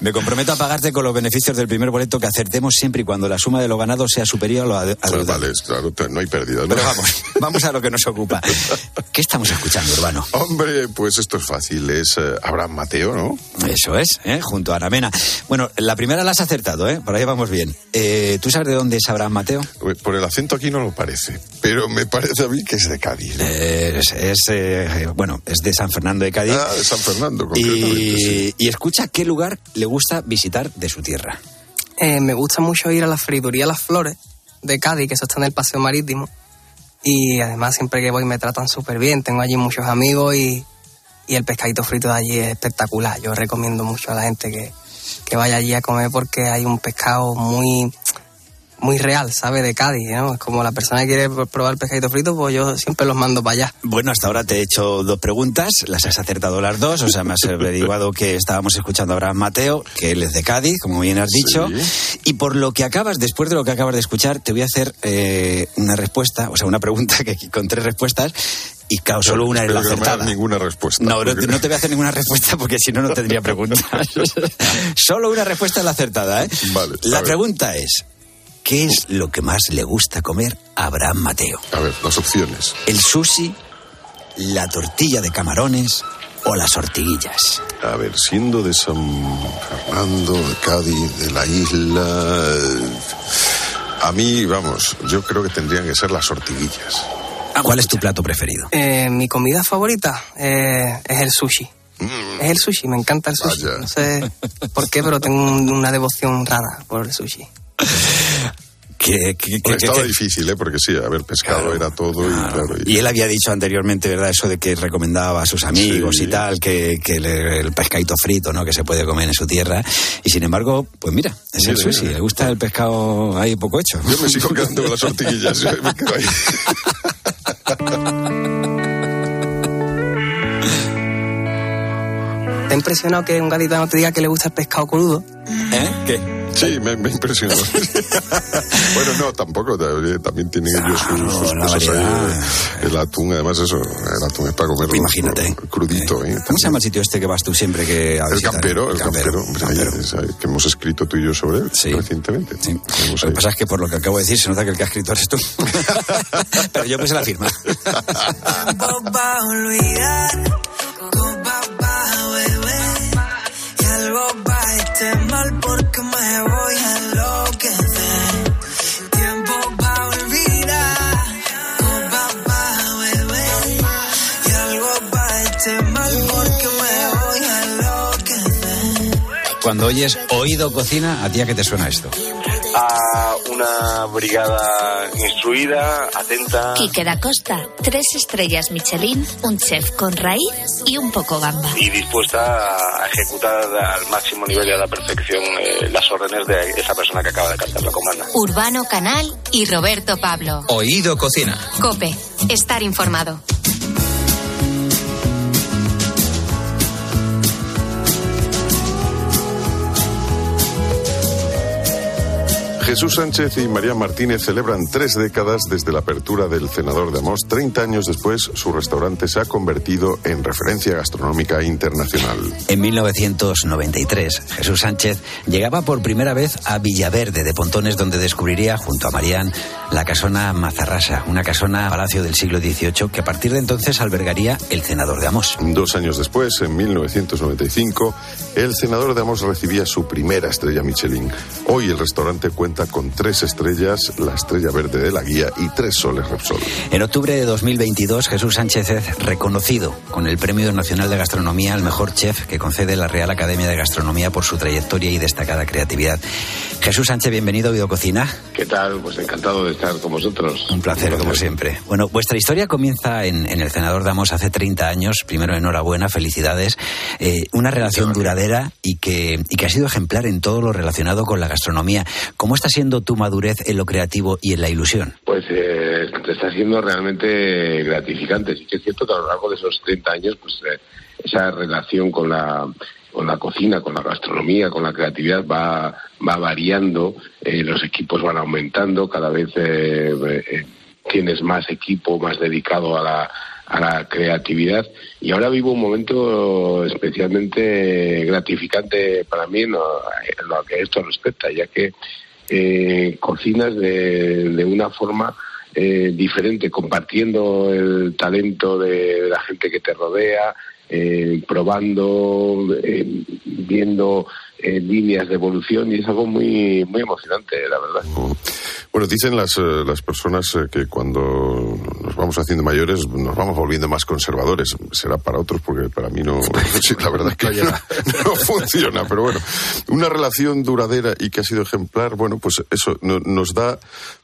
Speaker 1: Me comprometo a pagarte con los beneficios del primer boleto que acertemos siempre y cuando la suma de lo ganado sea superior a lo ade-
Speaker 2: Pues
Speaker 1: adeudado.
Speaker 2: vale, claro, no hay pérdida. ¿no?
Speaker 1: Pero vamos, vamos a lo que nos ocupa. ¿Qué estamos escuchando, Urbano?
Speaker 2: Hombre, pues esto es fácil. Es eh, Abraham Mateo, ¿no?
Speaker 1: Eso es, ¿eh? junto a Aramena. Bueno, la primera la has acertado, ¿eh? por ahí vamos bien. Eh, ¿Tú sabes de dónde es Abraham Mateo?
Speaker 2: Por el acento aquí no lo parece, pero me parece a mí que es de Cádiz. ¿no?
Speaker 1: Eh, es, es, eh, bueno, es de San Fernando de Cádiz.
Speaker 2: Ah, de San Fernando, concretamente,
Speaker 1: y,
Speaker 2: sí.
Speaker 1: y escucha qué lugar le gusta visitar de su tierra.
Speaker 12: Eh, me gusta mucho ir a la friduría Las Flores de Cádiz, que eso está en el Paseo Marítimo. Y además siempre que voy me tratan súper bien, tengo allí muchos amigos y, y el pescadito frito de allí es espectacular. Yo recomiendo mucho a la gente que, que vaya allí a comer porque hay un pescado muy muy real, ¿sabe? De Cádiz, ¿no? Es como la persona que quiere probar el pescadito frito, pues yo siempre los mando para allá.
Speaker 1: Bueno, hasta ahora te he hecho dos preguntas, las has acertado las dos, o sea, me has averiguado que estábamos escuchando a Abraham Mateo, que él es de Cádiz, como bien has dicho, y por lo que acabas, después de lo que acabas de escuchar, te voy a hacer eh, una respuesta, o sea, una pregunta que con tres respuestas, y claro, solo una es la
Speaker 2: que no me
Speaker 1: acertada.
Speaker 2: ninguna respuesta.
Speaker 1: No, no, no te voy a hacer ninguna respuesta porque si no, no tendría preguntas. Solo una respuesta es la acertada, ¿eh?
Speaker 2: Vale, a
Speaker 1: la
Speaker 2: ver.
Speaker 1: pregunta es, ¿qué es lo que más le gusta comer a Abraham Mateo?
Speaker 2: A ver, las opciones.
Speaker 1: ¿El sushi, la tortilla de camarones o las ortiguillas?
Speaker 2: A ver, siendo de San Fernando, de Cádiz, de la isla. A mí, vamos, yo creo que tendrían que ser las ortiguillas.
Speaker 1: ¿Cuál es tu plato preferido?
Speaker 12: Eh, mi comida favorita eh, es el sushi.
Speaker 2: Mm.
Speaker 12: Es el sushi, me encanta el sushi.
Speaker 2: Vaya.
Speaker 12: No sé por qué, pero tengo un- una devoción rara por el sushi.
Speaker 1: Que, que- que- que-
Speaker 2: estaba
Speaker 1: que-
Speaker 2: difícil, ¿eh? Porque sí, haber pescado
Speaker 1: Claro,
Speaker 2: era todo y claro.
Speaker 1: Y él había dicho anteriormente, ¿verdad? Eso de que recomendaba a sus amigos
Speaker 2: Sí.
Speaker 1: y tal, que, le- el pescadito frito, ¿no? Que se puede comer en su tierra. Y sin embargo, pues mira, es el sushi.
Speaker 2: mira.
Speaker 1: Le gusta el pescado ahí poco hecho.
Speaker 2: Yo me sigo quedando con las ortiguillas, yo me quedo ahí.
Speaker 12: ¿Te ha impresionado que un gaditano te diga que le gusta el pescado crudo?
Speaker 1: ¿Eh? ¿Qué?
Speaker 2: Sí, me, me impresionó. bueno, no, tampoco. También tienen claro, ellos sus, sus cosas ahí. El atún, además, eso. El atún es para comerlo.
Speaker 1: Imagínate.
Speaker 2: Crudito. Eh, eh.
Speaker 1: ¿Cómo se llama el sitio este que vas tú siempre que a
Speaker 2: El campero, el campero. campero, campero. Ahí, ahí, que hemos escrito tú y yo sobre él
Speaker 1: sí.
Speaker 2: recientemente.
Speaker 1: Sí. Lo que pasa es que por lo que acabo de decir se nota que el que ha escrito eres tú. Pero yo puse la firma.
Speaker 8: mal por
Speaker 1: cuando oyes oído cocina, ¿a ti a qué te suena esto?
Speaker 11: A una brigada instruida, atenta.
Speaker 7: Quique da Costa, tres estrellas Michelin, un chef con raíz y un poco gamba.
Speaker 11: Y dispuesta a ejecutar al máximo nivel y a la perfección eh, las órdenes de esa persona que acaba de cantar la comanda.
Speaker 10: Urbano Canal y Roberto Pablo.
Speaker 1: Oído cocina.
Speaker 10: Cope, estar informado.
Speaker 2: Jesús Sánchez y María Martínez celebran tres décadas desde la apertura del Cenador de Amos. Treinta años después, su restaurante se ha convertido en referencia gastronómica internacional.
Speaker 1: En 1993, Jesús Sánchez llegaba por primera vez a Villaverde de Pontones, donde descubriría, junto a Marían, la casona Mazarrasa, una casona palacio del siglo XVIII que a partir de entonces albergaría el Cenador de Amos.
Speaker 2: Dos años después, en 1995, el Cenador de Amos recibía su primera estrella Michelin. Hoy el restaurante cuenta con tres estrellas, la estrella verde de la guía y tres soles Repsol.
Speaker 1: En octubre de 2022, Jesús Sánchez es reconocido con el Premio Nacional de Gastronomía al mejor chef que concede la Real Academia de Gastronomía por su trayectoria y destacada creatividad. Jesús Sánchez, bienvenido a Videococina.
Speaker 3: ¿Qué tal? Pues encantado de estar con vosotros.
Speaker 1: Un placer, como siempre. Bueno, vuestra historia comienza en, en el Senador Damos hace 30 años. Primero, enhorabuena, felicidades. Eh, una relación duradera y que, y que ha sido ejemplar en todo lo relacionado con la gastronomía. ¿Cómo está siendo tu madurez en lo creativo y en la ilusión?
Speaker 3: Pues eh, está siendo realmente gratificante. Sí que es cierto que a lo largo de esos 30 años, pues eh, esa relación con la con la cocina, con la gastronomía, con la creatividad va, va variando, eh, los equipos van aumentando, cada vez eh, eh, tienes más equipo, más dedicado a la, creatividad. Y ahora vivo un momento especialmente gratificante para mí en lo, en lo que esto respecta, ya que cocinas de, una forma diferente, compartiendo el talento de la gente que te rodea, eh, probando, eh, viendo eh, líneas de evolución y es algo muy muy emocionante, la verdad.
Speaker 2: Bueno, dicen las, eh, las personas que cuando nos vamos haciendo mayores nos vamos volviendo más conservadores. Será para otros porque para mí no, sí, la verdad es que no funciona. Pero bueno, una relación duradera y que ha sido ejemplar, bueno, pues eso no- nos da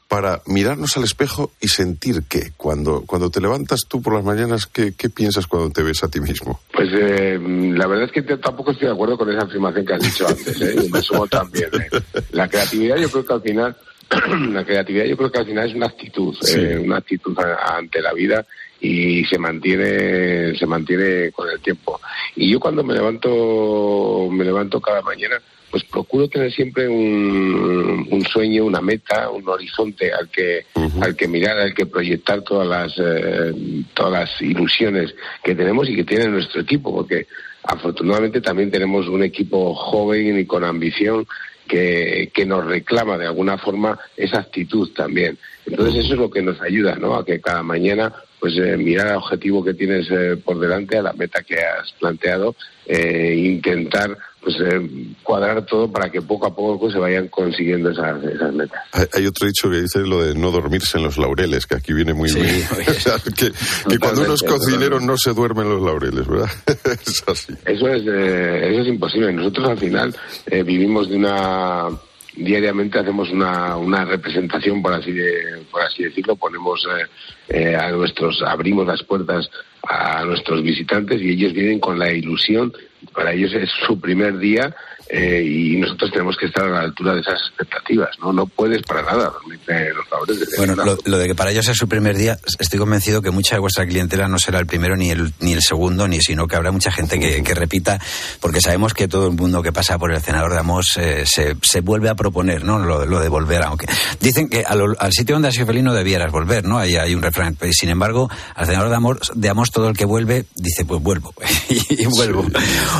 Speaker 2: para mirarnos al espejo y sentir que cuando, cuando te levantas tú por las mañanas, ¿qué, qué piensas cuando te ves a ti mismo?
Speaker 3: Pues eh, la verdad es que tampoco estoy de acuerdo con esa afirmación que has dicho antes, ¿eh? y me sumo también. ¿eh? La creatividad yo creo que al final, la creatividad yo creo que al final es una actitud,
Speaker 2: Sí.
Speaker 3: eh, una actitud ante la vida y se mantiene, se mantiene con el tiempo. Y yo cuando me levanto, me levanto cada mañana, pues procuro tener siempre un, un sueño, una meta, un horizonte al que, al que mirar, al que proyectar todas las, eh, todas las ilusiones que tenemos y que tiene nuestro equipo, porque afortunadamente también tenemos un equipo joven y con ambición que, que nos reclama de alguna forma esa actitud también. Entonces eso es lo que nos ayuda, ¿no? A que cada mañana pues eh, mirar al objetivo que tienes eh, por delante, a la meta que has planteado, eh, intentar pues eh, cuadrar todo para que poco a poco se vayan consiguiendo esas, esas metas.
Speaker 2: Hay, hay otro dicho que dice lo de no dormirse en los laureles, que aquí viene muy bien. O sea, que, que cuando uno es cocinero no se duerme en los laureles, ¿verdad? es así.
Speaker 3: Eso es, eh, eso es imposible. Nosotros al final eh, vivimos de una diariamente hacemos una, una representación por así de, por así decirlo ponemos eh, eh, a nuestros abrimos las puertas a nuestros visitantes y ellos vienen con la ilusión para ellos es su primer día eh, y nosotros tenemos que estar a la altura de esas expectativas no no puedes para nada dormirte los laureles
Speaker 1: Bueno, lo, lo de que para ellos es su primer día, estoy convencido que mucha de vuestra clientela no será el primero ni el, ni el segundo, ni sino que habrá mucha gente que, que repita, porque sabemos que todo el mundo que pasa por el cenador de Amos eh, se, se vuelve a proponer, ¿no? Lo, lo de volver, aunque dicen que al sitio donde has sido feliz no debieras volver, ¿no? Ahí hay un refrán. Sin embargo, al cenador de Amos, de Amos todo el que vuelve dice, pues vuelvo, y, vuelvo.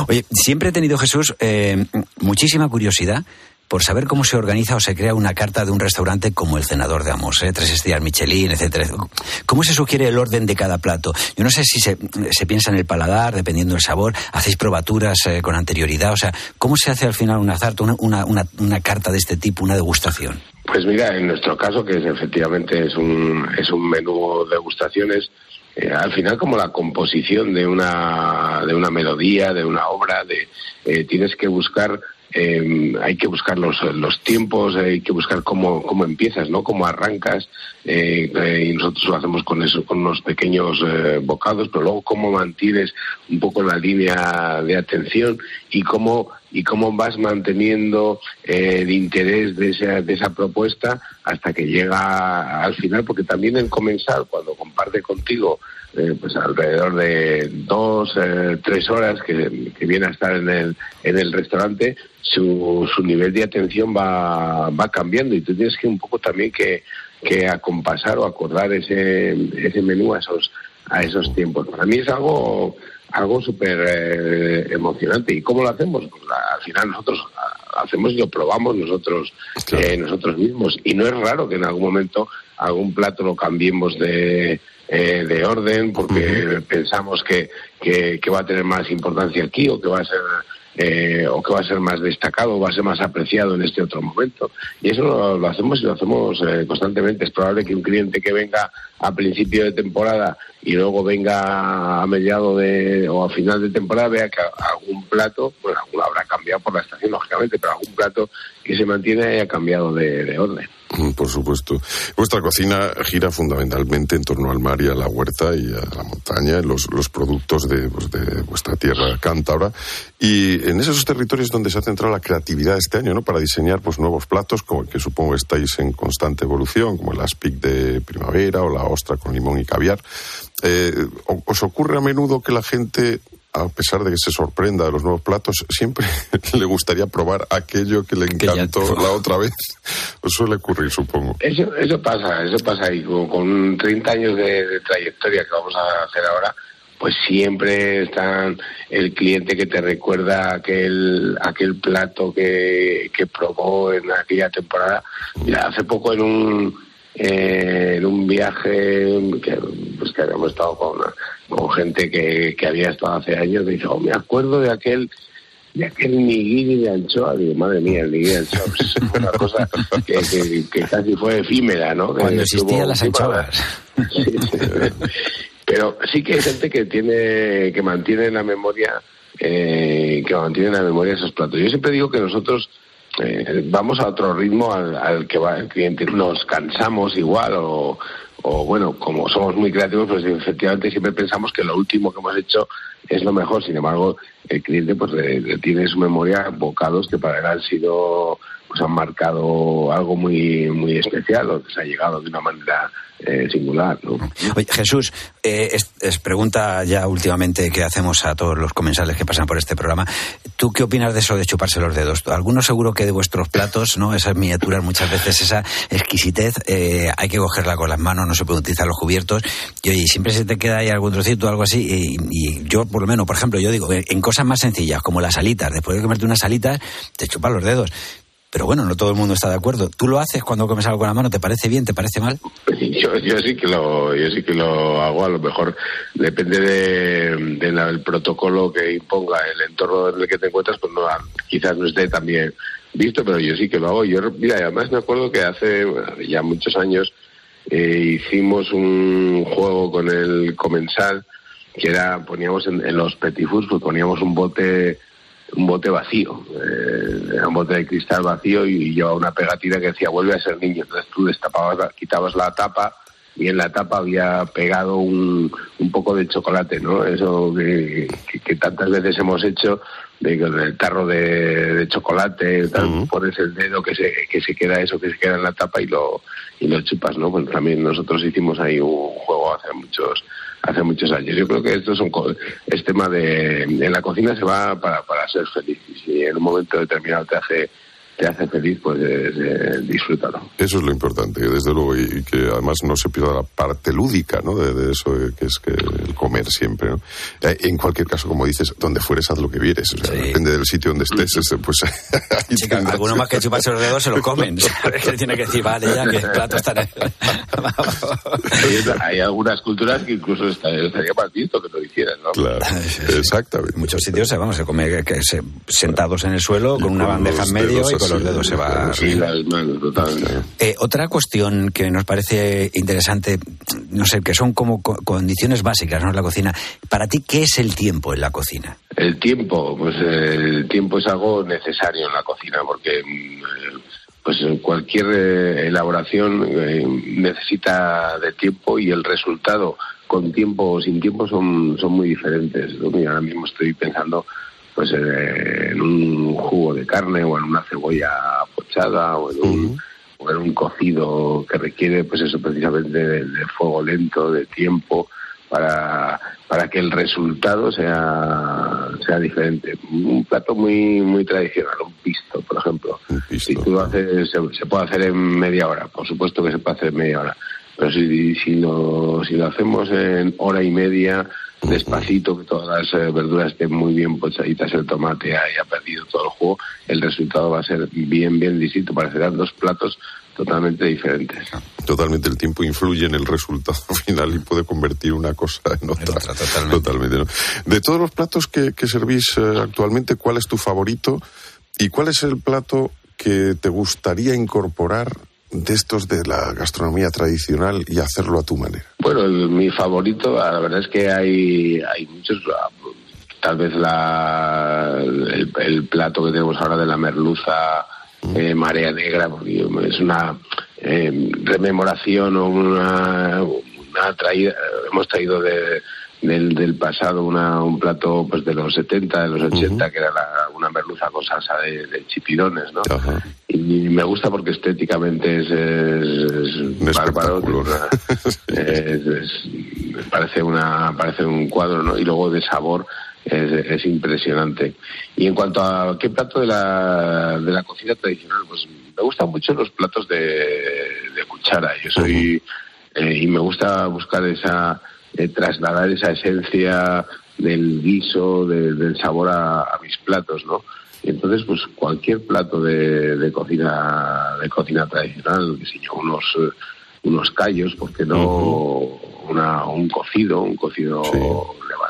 Speaker 1: Oye, siempre he tenido, Jesús, eh, muchísima curiosidad por saber cómo se organiza o se crea una carta de un restaurante como el Cenador de Amos, ¿eh? tres estrellas Michelin, etcétera. ¿Cómo se sugiere el orden de cada plato? Yo no sé si se, se piensa en el paladar, dependiendo del sabor, hacéis probaturas eh, con anterioridad, o sea, ¿cómo se hace al final una zarta, una, una, una, una carta de este tipo, una degustación?
Speaker 3: Pues mira, en nuestro caso, que es, efectivamente es un, es un menú degustaciones, eh, al final como la composición de una, de una melodía, de una obra, de, eh, tienes que buscar eh, hay que buscar los, los tiempos, hay que buscar cómo, cómo empiezas, ¿no? Cómo arrancas, eh, eh, y nosotros lo hacemos con eso, con unos pequeños eh, bocados, pero luego cómo mantienes un poco la línea de atención y cómo y cómo vas manteniendo eh, el interés de esa, de esa propuesta hasta que llega al final, porque también el comensal, cuando comparte contigo eh, pues alrededor de dos, eh, tres horas que, que viene a estar en el, en el restaurante, su, su nivel de atención va, va cambiando y tú tienes que un poco también que, que acompasar o acordar ese, ese menú a esos, a esos tiempos. Para mí es algo algo súper eh, emocionante. ¿Y cómo lo hacemos? Pues la- al final nosotros ah, hacemos y lo probamos nosotros eh, nosotros mismos. Y no es raro que en algún momento algún plato lo cambiemos de, eh, de orden porque pensamos que, que, que va a tener más importancia aquí o que va a ser eh, o que va a ser más destacado va a ser más apreciado en este otro momento. Y eso lo, lo hacemos y lo hacemos eh, constantemente. Es probable que un cliente que venga a principio de temporada y luego venga a mediado de o a final de temporada vea que algún plato, bueno, alguno habrá cambiado por la estación, lógicamente, pero algún plato que se mantiene haya cambiado de orden.
Speaker 2: Mm, Por supuesto. Vuestra cocina gira fundamentalmente en torno al mar y a la huerta y a la montaña, los, productos de, pues, de vuestra tierra cántabra. Y en esos territorios donde se ha centrado la creatividad este año, ¿no? Para diseñar pues nuevos platos, como que supongo estáis en constante evolución, como el aspic de primavera o la ostra con limón y caviar. Eh, ¿o- ¿Os ocurre a menudo que la gente a pesar de que se sorprenda de los nuevos platos, siempre le gustaría probar aquello que le encantó la otra vez. Os suele ocurrir, supongo.
Speaker 3: Eso, eso pasa, eso pasa y con, con 30 años de, de trayectoria que vamos a hacer ahora, pues siempre está el cliente que te recuerda aquel, aquel plato que, que probó en aquella temporada. Mira, hace poco en un, eh, en un viaje que, pues que habíamos estado con, con gente que, que había estado hace años, me dice, oh, me acuerdo de aquel de aquel nigiri de anchoa, digo, madre mía, el nigiri de anchoa, pues, fue una cosa que, que- que casi fue efímera, ¿no?
Speaker 1: Cuando existían las anchoas.
Speaker 3: Sí, sí. Pero sí que hay gente que tiene, que mantiene en la memoria, eh, que mantiene en la memoria esos platos. Yo siempre digo que nosotros eh, vamos a otro ritmo al, al que va el cliente. Nos cansamos igual o, o bueno, como somos muy creativos, pues efectivamente siempre pensamos que lo último que hemos hecho es lo mejor. Sin embargo, el cliente pues le, le tiene en su memoria bocados que para él han sido, pues han marcado algo muy muy especial o se ha llegado de una manera eh, singular.
Speaker 1: Oye, Jesús, eh, es, pregunta ya últimamente que hacemos a todos los comensales que pasan por este programa. ¿Tú qué opinas de eso de chuparse los dedos? Algunos seguro que de vuestros platos, ¿no? Esas miniaturas, muchas veces esa exquisitez, eh, hay que cogerla con las manos, no se puede utilizar los cubiertos. Y oye, siempre se te queda ahí algún trocito o algo así. Y, y yo, por lo menos, por ejemplo, yo digo, en cosas más sencillas, como las alitas, después de comerte unas alitas, te chupas los dedos. Pero bueno, no todo el mundo está de acuerdo. ¿Tú lo haces cuando comes algo con la mano? ¿Te parece bien? ¿Te parece mal?
Speaker 3: Yo, yo sí que lo yo sí que lo hago a lo mejor depende de, de del protocolo que imponga el entorno en el que te encuentras pues no quizás no esté tan bien visto pero yo sí que lo hago yo mira además me acuerdo que hace ya muchos años eh, hicimos un juego con el comensal que era poníamos en, en los petit fours pues poníamos un bote un bote vacío, eh, era un bote de cristal vacío y, y llevaba una pegatina que decía vuelve a ser niño. Entonces tú destapabas, la- quitabas la tapa y en la tapa había pegado un, un poco de chocolate, ¿no? Eso que, que- que tantas veces hemos hecho de con el tarro de, de chocolate, tal, pones el dedo que se, que se queda eso, que se queda en la tapa y lo, y lo chupas, ¿no? Pues también nosotros hicimos ahí un juego hace muchos hace muchos años. Yo creo que esto es un es tema de en la cocina se va para, para ser feliz y si en un momento determinado te hace te hace feliz, pues eh, eh, disfrútalo.
Speaker 2: Eso es lo importante, desde luego, y, y que además no se pierda la parte lúdica, ¿no? De, de eso eh, que es que el comer siempre, ¿no? Eh, En cualquier caso, como dices, donde fueres haz lo que vieres, o sea, depende del sitio donde estés, ese, pues ahí
Speaker 1: Sí, algunos más que chuparse los dedos se lo comen. ¿sabes? Que tiene que decir, vale, ya que el plato está... en-
Speaker 3: Hay, hay algunas culturas que incluso estaría mal visto que lo hicieran, ¿no?
Speaker 2: Claro, exactamente.
Speaker 1: En muchos sitios se, vamos, se come que se- sentados en el suelo con una bandeja en medio y con los dedos se va.
Speaker 3: Sí, las manos, totalmente.
Speaker 1: Eh, otra cuestión que nos parece interesante, no sé, que son como co- condiciones básicas ¿no? en la cocina. Para ti, ¿qué es el tiempo en la cocina?
Speaker 3: El tiempo, pues el tiempo es algo necesario en la cocina porque mm, eh, pues cualquier eh, elaboración eh, necesita de tiempo y el resultado con tiempo o sin tiempo son, son muy diferentes. ahora mismo estoy pensando pues eh, en un jugo de carne o en una cebolla pochada o en un, o en un cocido que requiere pues eso precisamente de, de fuego lento, de tiempo para, para que el resultado sea, sea diferente. Un plato muy muy tradicional, un pisto, por ejemplo. si tú lo haces, se, se puede hacer en media hora, por supuesto que se puede hacer en media hora. Pero si, si, lo, si lo hacemos en hora y media, despacito, que todas las eh, verduras estén muy bien pochaditas, el tomate haya perdido todo el jugo, el resultado va a ser bien, bien distinto. Parecerán dos platos totalmente diferentes.
Speaker 2: Totalmente el tiempo influye en el resultado final y puede convertir una cosa en otra. totalmente. ¿no? De todos los platos que, que servís eh, actualmente, ¿cuál es tu favorito? ¿Y cuál es el plato que te gustaría incorporar de estos de la gastronomía tradicional y hacerlo a tu manera?
Speaker 3: Bueno, el- mi favorito, la verdad es que hay, hay muchos. Tal vez la, el, el plato que tenemos ahora de la merluza eh, marea negra, porque es una eh, rememoración o una, una traída, hemos traído de, del, del pasado una, un plato pues de los 70, de los 80, que era la- una merluza con salsa de, de chipirones, ¿no? Y me gusta porque estéticamente es, es, es bárbaro, tiene una- es- es- parece una parece un cuadro, ¿no? Y luego de sabor es, es impresionante. Y en cuanto a qué plato de la, de la cocina tradicional, pues me gustan mucho los platos de, de cuchara. Yo soy eh, y me gusta buscar esa eh, trasladar esa esencia del guiso, de- del sabor a, a mis platos, ¿no? Y entonces, pues cualquier plato de, de cocina de cocina tradicional, que sé yo, unos unos callos, porque no una, un cocido, un cocido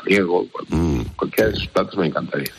Speaker 3: lebaniego, cual- cualquiera de esos platos me encantaría.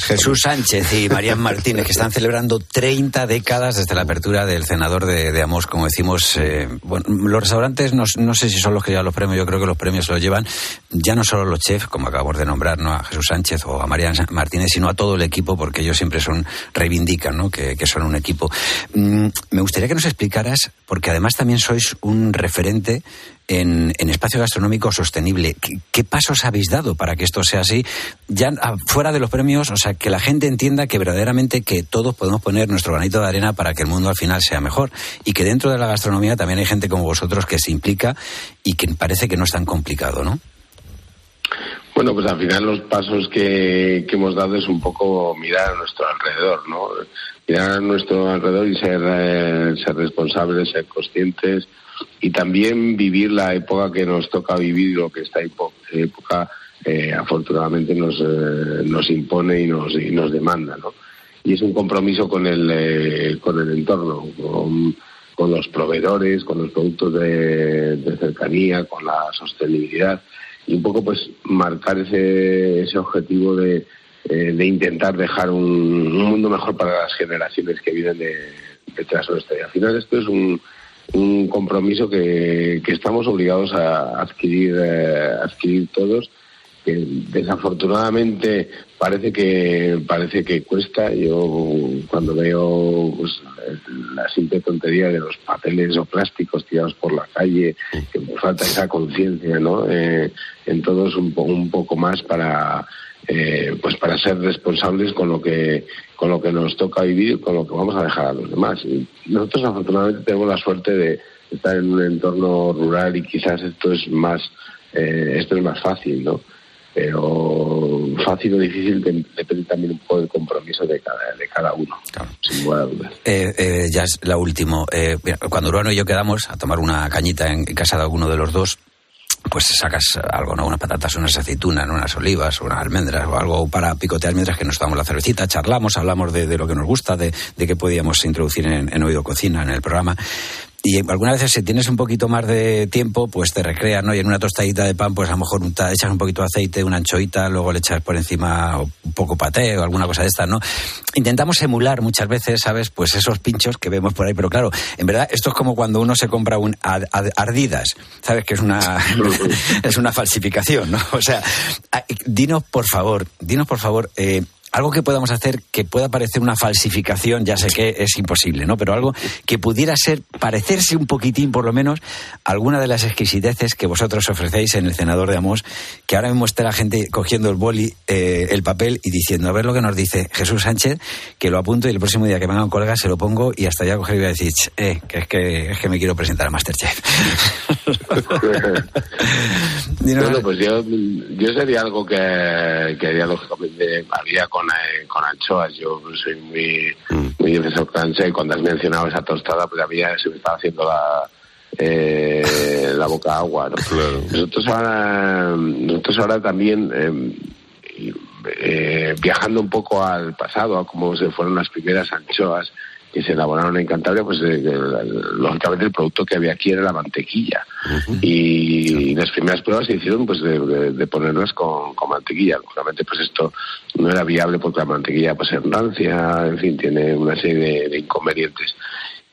Speaker 1: Jesús Sánchez y Marían Martínez, que están celebrando 30 décadas desde la apertura del cenador de, de Amos, como decimos. eh, bueno, los restaurantes no, no sé si son los que llevan los premios, yo creo que los premios se los llevan ya no solo los chefs, como acabamos de nombrar, ¿no? a Jesús Sánchez o a Marían Martínez, sino a todo el equipo, porque ellos siempre son reivindican ¿no? que, que son un equipo. Mm, me gustaría que nos explicaras, porque además también sois un referente en, espacio gastronómico sostenible. ¿Qué, qué pasos habéis dado para que esto sea así? Ya ah, fuera de los premios, o sea, que la gente entienda que verdaderamente que todos podemos poner nuestro granito de arena para que el mundo al final sea mejor. Y que dentro de la gastronomía también hay gente como vosotros que se implica y que parece que no es tan complicado, ¿no?
Speaker 3: Bueno, pues al final los pasos que, que hemos dado es un poco mirar a nuestro alrededor, ¿no? Mirar a nuestro alrededor y ser, eh, ser responsables, ser conscientes y también vivir la época que nos toca vivir, lo que esta épo- época eh, afortunadamente nos, eh, nos impone y nos, y nos demanda, ¿no? Y es un compromiso con el, eh, con el entorno, con, con los proveedores, con los productos de, de cercanía, con la sostenibilidad y un poco pues marcar ese, ese objetivo de, eh, de intentar dejar un, un mundo mejor para las generaciones que vienen de, detrás nuestra. Y al final esto es un, un compromiso que, que estamos obligados a adquirir, eh, adquirir todos que desafortunadamente parece que parece que cuesta. Yo cuando veo pues, la simple tontería de los papeles o plásticos tirados por la calle que falta esa conciencia no Eh, en todos un, un poco más para eh, pues para ser responsables con lo que con lo que nos toca vivir con lo que vamos a dejar a los demás. Nosotros afortunadamente tenemos la suerte de estar en un entorno rural y quizás esto es más eh, esto es más fácil no pero fácil o difícil de- depende también un poco del compromiso de cada, de cada uno, sin lugar a dudas.
Speaker 1: Eh, eh, ya es la última. Eh, cuando Urbano y yo quedamos a tomar una cañita en casa de alguno de los dos, pues sacas algo, ¿no? Unas patatas, unas aceitunas, unas olivas, unas almendras o algo para picotear mientras que nos tomamos la cervecita, charlamos, hablamos de, de lo que nos gusta, de, de qué podíamos introducir en, en Oído Cocina, en el programa. Y algunas veces si tienes un poquito más de tiempo, pues te recreas, ¿no? Y en una tostadita de pan, pues a lo mejor echas un poquito de aceite, una anchoita, luego le echas por encima un poco paté o alguna cosa de esta, ¿no? Intentamos emular muchas veces, ¿sabes? Pues esos pinchos que vemos por ahí, pero claro, en verdad esto es como cuando uno se compra un Ardidas, ¿sabes? Que es una es una falsificación, ¿no? O sea, dinos por favor, dinos por favor, eh, algo que podamos hacer que pueda parecer una falsificación, ya sé que es imposible, ¿no? Pero algo que pudiera ser, parecerse un poquitín, por lo menos, a alguna de las exquisiteces que vosotros ofrecéis en el cenador de Amos, que ahora mismo está la gente cogiendo el boli, eh, el papel y diciendo, a ver lo que nos dice Jesús Sánchez, que lo apunto y el próximo día que venga un colega se lo pongo y hasta ya coger y voy a decir, "Ch, eh, que es que, es que me quiero presentar a Masterchef.
Speaker 3: Bueno, pues yo, yo sería algo que, que haría lógicamente, haría con, eh, con anchoas. Yo soy muy, muy defensor de anchoa y cuando has mencionado esa tostada, pues a mí se me estaba haciendo la, eh, la boca agua. ¿no? Nosotros ahora, nosotros ahora también, eh, eh, viajando un poco al pasado, a cómo se fueron las primeras anchoas que se elaboraron en Cantabria, pues eh, lógicamente el producto que había aquí era la mantequilla. Y las primeras pruebas se hicieron pues de, de- de ponerlas con, con mantequilla. Lógicamente pues esto no era viable porque la mantequilla pues es rancia, en fin, tiene una serie de, de inconvenientes.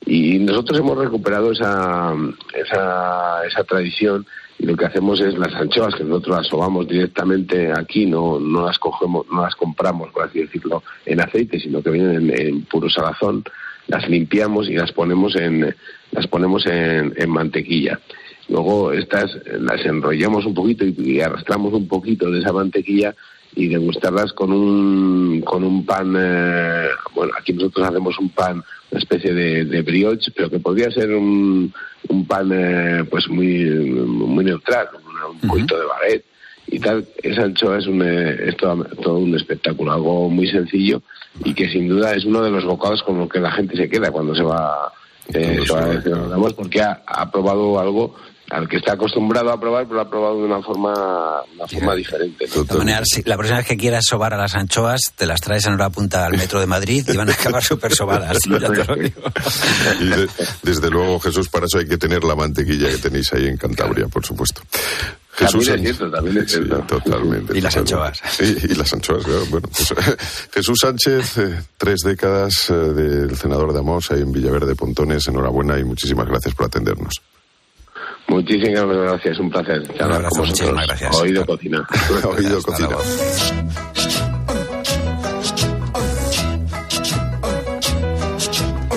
Speaker 3: Y nosotros hemos recuperado esa, esa, esa tradición y lo que hacemos es las anchoas que nosotros las sobamos directamente aquí, no, no las cogemos, no las compramos, por así decirlo, en aceite, sino que vienen en, en puro salazón, las limpiamos y las ponemos en, las ponemos en, en mantequilla. Luego estas eh, las enrollamos un poquito y, y arrastramos un poquito de esa mantequilla y degustarlas con un, con un pan, eh, bueno, aquí nosotros hacemos un pan, una especie de, de brioche, pero que podría ser un, un pan eh, pues muy, muy neutral, un, un poquito de baguette y tal. Esa anchoa es, un, eh, es todo, todo un espectáculo, algo muy sencillo y que sin duda es uno de los bocados con los que la gente se queda cuando se va, eh, se va a porque ha, ha probado algo al que está acostumbrado a probar, pero lo ha probado de una forma, una forma diferente. ¿no?
Speaker 1: De todas maneras, si la próxima vez que quieras sobar a las anchoas, te las traes en hora punta al metro de Madrid y van a acabar súper sobadas. ya te lo digo.
Speaker 2: Y de- desde luego, Jesús, para eso hay que tener la mantequilla que tenéis ahí en Cantabria, por supuesto. Jesús
Speaker 3: También es
Speaker 2: Sánchez-
Speaker 3: cierto, también es
Speaker 2: Sí, totalmente.
Speaker 1: Y las
Speaker 2: totalmente. Sí, y las anchoas, claro. Bueno, pues, Jesús Sánchez, eh, tres décadas eh, del senador de Amos ahí en Villaverde Pontones. Enhorabuena y muchísimas gracias por atendernos.
Speaker 3: Muchísimas gracias, un placer. con vosotros.
Speaker 1: muchísimas gracias.
Speaker 3: Oído cocina.
Speaker 2: Oído cocina.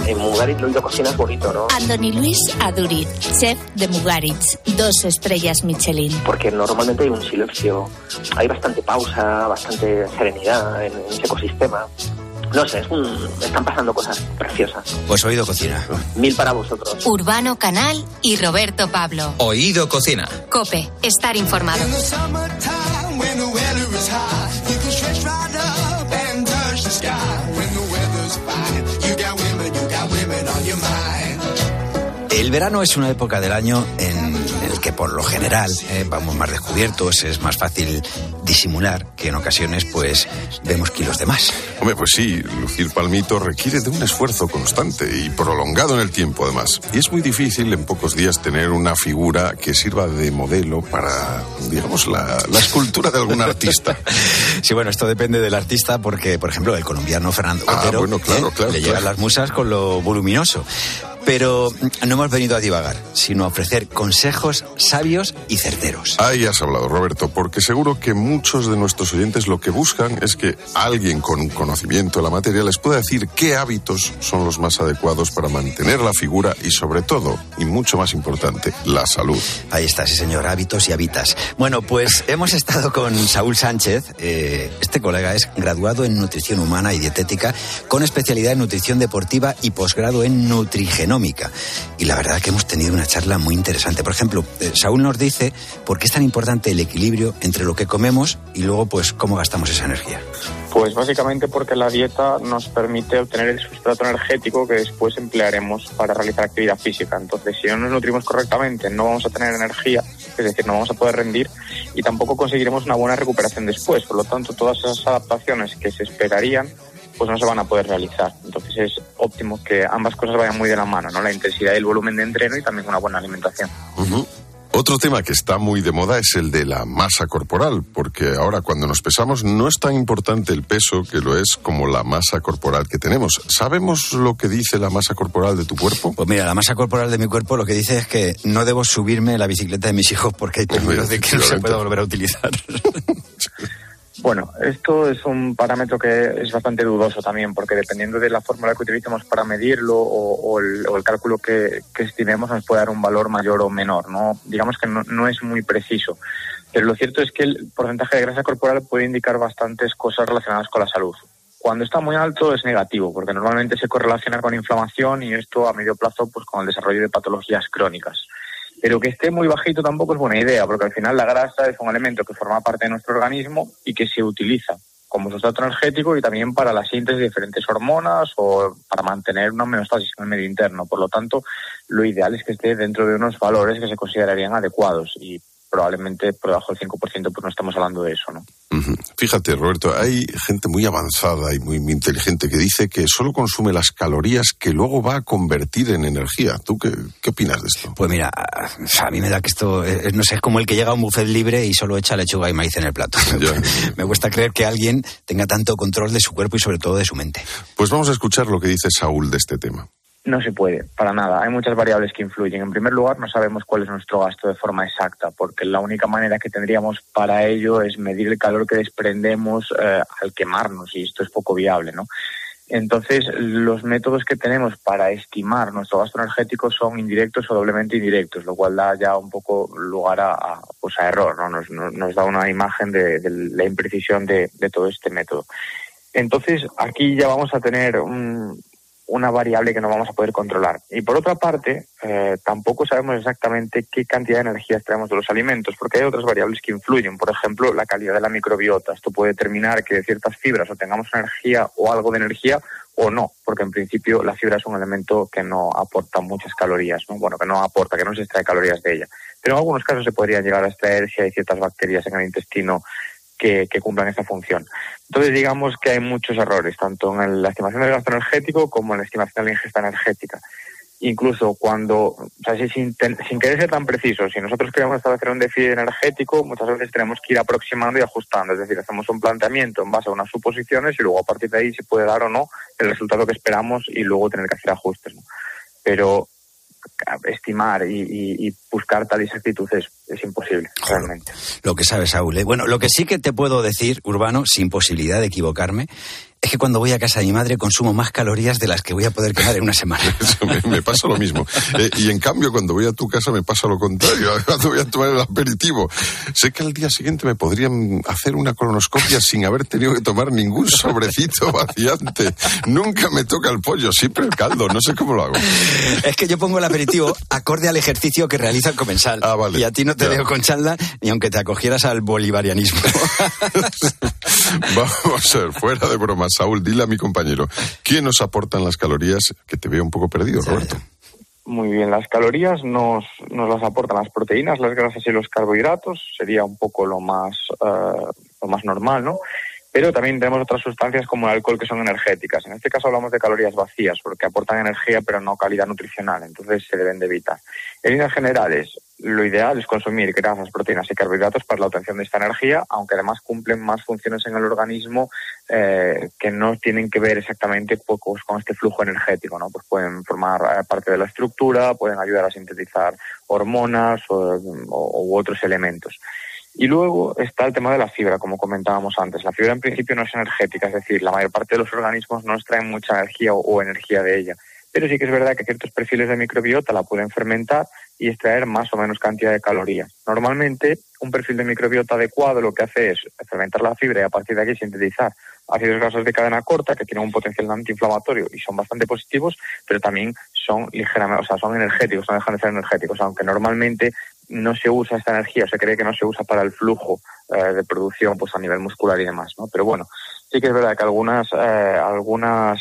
Speaker 13: En Mugaritz lo oído cocina es bonito, ¿no?
Speaker 7: Andoni Luis Aduriz, chef de Mugaritz, dos estrellas Michelin.
Speaker 13: Porque normalmente hay un silencio, hay bastante pausa, bastante serenidad en, en ese ecosistema. No sé, es un- están pasando cosas preciosas.
Speaker 1: Pues oído cocina.
Speaker 13: Mil para vosotros.
Speaker 10: Urbano Canal y Roberto Pablo.
Speaker 14: Oído cocina.
Speaker 10: Cope, estar informado.
Speaker 1: El verano es una época del año en el que por lo general eh, vamos más descubiertos, es más fácil disimular que en ocasiones pues vemos kilos de más.
Speaker 2: Hombre, pues sí, lucir palmito requiere de un esfuerzo constante y prolongado en el tiempo, además. Y es muy difícil en pocos días tener una figura que sirva de modelo para, digamos, la, la escultura de algún artista.
Speaker 1: Sí, bueno, esto depende del artista porque, por ejemplo, el colombiano Fernando
Speaker 2: Ah, bueno, claro,
Speaker 1: ¿eh?
Speaker 2: claro,
Speaker 1: le llegan las musas con lo voluminoso. Pero no hemos venido a divagar, sino a ofrecer consejos sabios y certeros.
Speaker 2: Ahí has hablado, Roberto, porque seguro que muchos de nuestros oyentes lo que buscan es que alguien con un conocimiento de la materia les pueda decir qué hábitos son los más adecuados para mantener la figura y, sobre todo, y mucho más importante, la salud.
Speaker 1: Ahí está, sí señor, hábitos y habitas. Bueno, pues hemos estado con Saúl Sánchez. eh, este colega es graduado en nutrición humana y dietética con especialidad en nutrición deportiva y posgrado en nutrigenómica. Y la verdad que hemos tenido una charla muy interesante. Por ejemplo, eh, Saúl nos dice por qué es tan importante el equilibrio entre lo que comemos y luego pues cómo gastamos esa energía.
Speaker 15: Pues básicamente porque la dieta nos permite obtener el sustrato energético que después emplearemos para realizar actividad física. Entonces, si no nos nutrimos correctamente, no vamos a tener energía, es decir, no vamos a poder rendir y tampoco conseguiremos una buena recuperación después. Por lo tanto, todas esas adaptaciones que se esperarían pues no se van a poder realizar. Entonces es óptimo que ambas cosas vayan muy de la mano, ¿no? La intensidad y el volumen de entreno y también una buena alimentación.
Speaker 2: Otro tema que está muy de moda es el de la masa corporal, porque ahora cuando nos pesamos no es tan importante el peso que lo es como la masa corporal que tenemos. ¿Sabemos lo que dice la masa corporal de tu cuerpo?
Speaker 1: Pues mira, la masa corporal de mi cuerpo lo que dice es que no debo subirme la bicicleta de mis hijos porque hay peligro de que no se pueda volver a utilizar.
Speaker 15: Bueno, esto es un parámetro que es bastante dudoso también, porque dependiendo de la fórmula que utilicemos para medirlo o, o el, o el cálculo que, que estimemos nos puede dar un valor mayor o menor. No, digamos que no, no es muy preciso. Pero lo cierto es que el porcentaje de grasa corporal puede indicar bastantes cosas relacionadas con la salud. Cuando está muy alto es negativo, porque normalmente se correlaciona con inflamación y esto a medio plazo pues con el desarrollo de patologías crónicas. Pero que esté muy bajito tampoco es buena idea, porque al final la grasa es un elemento que forma parte de nuestro organismo y que se utiliza como sustrato energético y también para la síntesis de diferentes hormonas o para mantener una homeostasis en el medio interno. Por lo tanto, lo ideal es que esté dentro de unos valores que se considerarían adecuados y probablemente por debajo del 5% pues no estamos hablando de eso, ¿no?
Speaker 2: Fíjate, Roberto, hay gente muy avanzada y muy, muy inteligente que dice que solo consume las calorías que luego va a convertir en energía. ¿Tú qué, qué opinas de esto?
Speaker 1: Pues mira, a mí me da que esto, eh, no sé, es como el que llega a un buffet libre y solo echa lechuga y maíz en el plato. me cuesta creer que alguien tenga tanto control de su cuerpo y sobre todo de su mente.
Speaker 2: Pues vamos a escuchar lo que dice Saúl de este tema.
Speaker 15: No se puede, para nada. Hay muchas variables que influyen. En primer lugar, no sabemos cuál es nuestro gasto de forma exacta, porque la única manera que tendríamos para ello es medir el calor que desprendemos eh, al quemarnos, y esto es poco viable, ¿no? Entonces, los métodos que tenemos para estimar nuestro gasto energético son indirectos o doblemente indirectos, lo cual da ya un poco lugar a, a, pues a error, ¿no? Nos, nos, da una imagen de, de la imprecisión de, de todo este método. Entonces, aquí ya vamos a tener un, una variable que no vamos a poder controlar. Y por otra parte, eh, tampoco sabemos exactamente qué cantidad de energía extraemos de los alimentos, porque hay otras variables que influyen. Por ejemplo, la calidad de la microbiota. Esto puede determinar que de ciertas fibras o tengamos energía o algo de energía o no, porque en principio la fibra es un elemento que no aporta muchas calorías, ¿no? Bueno, que no aporta, que no se extrae calorías de ella. Pero en algunos casos se podría llegar a extraer si hay ciertas bacterias en el intestino que, que, cumplan esta función. Entonces, digamos que hay muchos errores, tanto en la estimación del gasto energético como en la estimación de la ingesta energética. Incluso cuando, o sea, sin, sin querer ser tan preciso, si nosotros queremos establecer un déficit energético, muchas veces tenemos que ir aproximando y ajustando. Es decir, hacemos un planteamiento en base a unas suposiciones y luego a partir de ahí se puede dar o no el resultado que esperamos y luego tener que hacer ajustes. ¿no? Pero estimar y, y, y, buscar tal exactitud es, es imposible, realmente.
Speaker 1: Lo que sabes, Saúl. ¿eh? Bueno, lo que sí que te puedo decir, Urbano, sin posibilidad de equivocarme, es que cuando voy a casa de mi madre consumo más calorías de las que voy a poder quemar en una semana.
Speaker 2: me, me, pasa lo mismo. Eh, y en cambio, cuando voy a tu casa me pasa lo contrario. Cuando voy a tomar el aperitivo, sé que al día siguiente me podrían hacer una colonoscopia sin haber tenido que tomar ningún sobrecito vaciante. Nunca me toca el pollo, siempre el caldo. No sé cómo lo hago.
Speaker 1: Es que yo pongo el aperitivo acorde al ejercicio que realiza el comensal.
Speaker 2: Ah, vale.
Speaker 1: Y a ti no te ya. dejo con charla ni aunque te acogieras al bolivarianismo.
Speaker 2: Vamos a ver, fuera de bromas. Saúl, dile a mi compañero, ¿quién nos aportan las calorías? Que te veo un poco perdido. Roberto.
Speaker 15: Muy bien, las calorías nos, nos las aportan las proteínas, las grasas y los carbohidratos, sería un poco lo más, uh, lo más normal, ¿no? Pero también tenemos otras sustancias como el alcohol que son energéticas. En este caso hablamos de calorías vacías porque aportan energía pero no calidad nutricional, entonces se deben de evitar. En líneas generales, lo ideal es consumir grasas, proteínas y carbohidratos para la obtención de esta energía, aunque además cumplen más funciones en el organismo eh, que no tienen que ver exactamente pues, con este flujo energético, ¿no? Pues pueden formar eh, parte de la estructura, pueden ayudar a sintetizar hormonas o, o, u otros elementos. Y luego está el tema de la fibra, como comentábamos antes. La fibra en principio no es energética, es decir, la mayor parte de los organismos no extraen mucha energía o, o energía de ella. Pero sí que es verdad que ciertos perfiles de microbiota la pueden fermentar y extraer más o menos cantidad de calorías. Normalmente, un perfil de microbiota adecuado lo que hace es fermentar la fibra y a partir de aquí sintetizar ácidos grasos de cadena corta que tienen un potencial antiinflamatorio y son bastante positivos, pero también son ligeramente, o sea, son energéticos, no dejan de ser energéticos, aunque normalmente no se usa esta energía, se cree que no se usa para el flujo eh, de producción pues a nivel muscular y demás, ¿no? Pero bueno, sí que es verdad que algunas, eh, algunas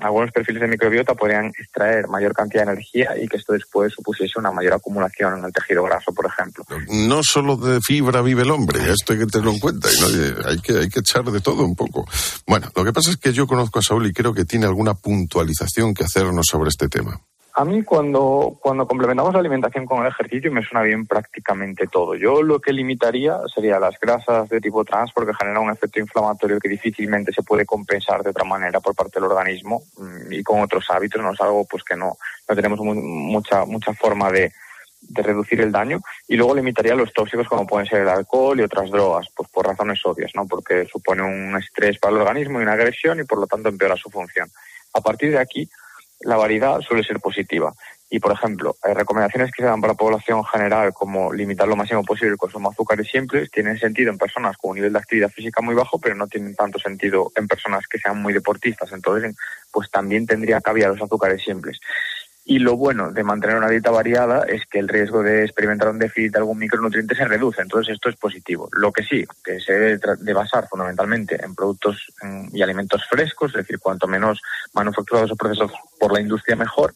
Speaker 15: algunos perfiles de microbiota podrían extraer mayor cantidad de energía y que esto después supusiese una mayor acumulación en el tejido graso, por ejemplo.
Speaker 2: No solo de fibra vive el hombre, esto hay que tenerlo en cuenta. y no- hay, que, hay que echar de todo un poco. Bueno, lo que pasa es que yo conozco a Saúl y creo que tiene alguna puntualización que hacernos sobre este tema.
Speaker 15: A mí cuando, cuando complementamos la alimentación con el ejercicio me suena bien prácticamente todo. Yo lo que limitaría sería las grasas de tipo trans porque genera un efecto inflamatorio que difícilmente se puede compensar de otra manera por parte del organismo mm, y con otros hábitos, no es algo pues que no, no tenemos mu- mucha, mucha forma de, de reducir el daño y luego limitaría los tóxicos como pueden ser el alcohol y otras drogas, pues por razones obvias, ¿no? Porque supone un estrés para el organismo y una agresión y por lo tanto empeora su función. A partir de aquí, la variedad suele ser positiva. Y, por ejemplo, hay recomendaciones que se dan para la población general, como limitar lo máximo posible el consumo de azúcares simples, tienen sentido en personas con un nivel de actividad física muy bajo, pero no tienen tanto sentido en personas que sean muy deportistas. Entonces, pues también tendría cabida los azúcares simples. Y lo bueno de mantener una dieta variada es que el riesgo de experimentar un déficit de algún micronutriente se reduce. Entonces, esto es positivo. Lo que sí, que se debe de basar fundamentalmente en productos y alimentos frescos, es decir, cuanto menos manufacturados o procesados por la industria, mejor.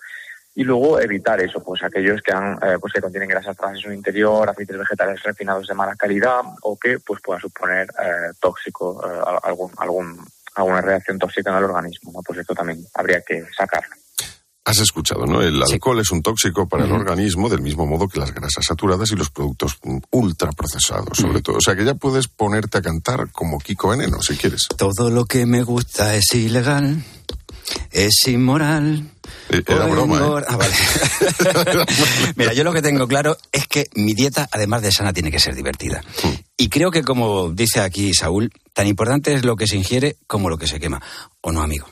Speaker 15: Y luego evitar eso, pues aquellos que, han, eh, pues que contienen grasas trans en su interior, aceites vegetales refinados de mala calidad o que pues puedan suponer eh, tóxico, eh, algún, algún, alguna reacción tóxica en el organismo. ¿no? Pues esto también habría que sacarlo.
Speaker 2: Has escuchado, ¿no? El alcohol es un tóxico para el organismo del mismo modo que las grasas saturadas y los productos mm, ultraprocesados, sobre todo. O sea que ya puedes ponerte a cantar como Kiko Veneno, si quieres.
Speaker 1: Todo lo que me gusta es ilegal, es inmoral.
Speaker 2: Eh, era broma, ¿eh?
Speaker 1: Ah, vale. Mira, yo lo que tengo claro es que mi dieta, además de sana, tiene que ser divertida.
Speaker 2: Mm.
Speaker 1: Y creo que, como dice aquí Saúl, tan importante es lo que se ingiere como lo que se quema. ¿O no, amigo?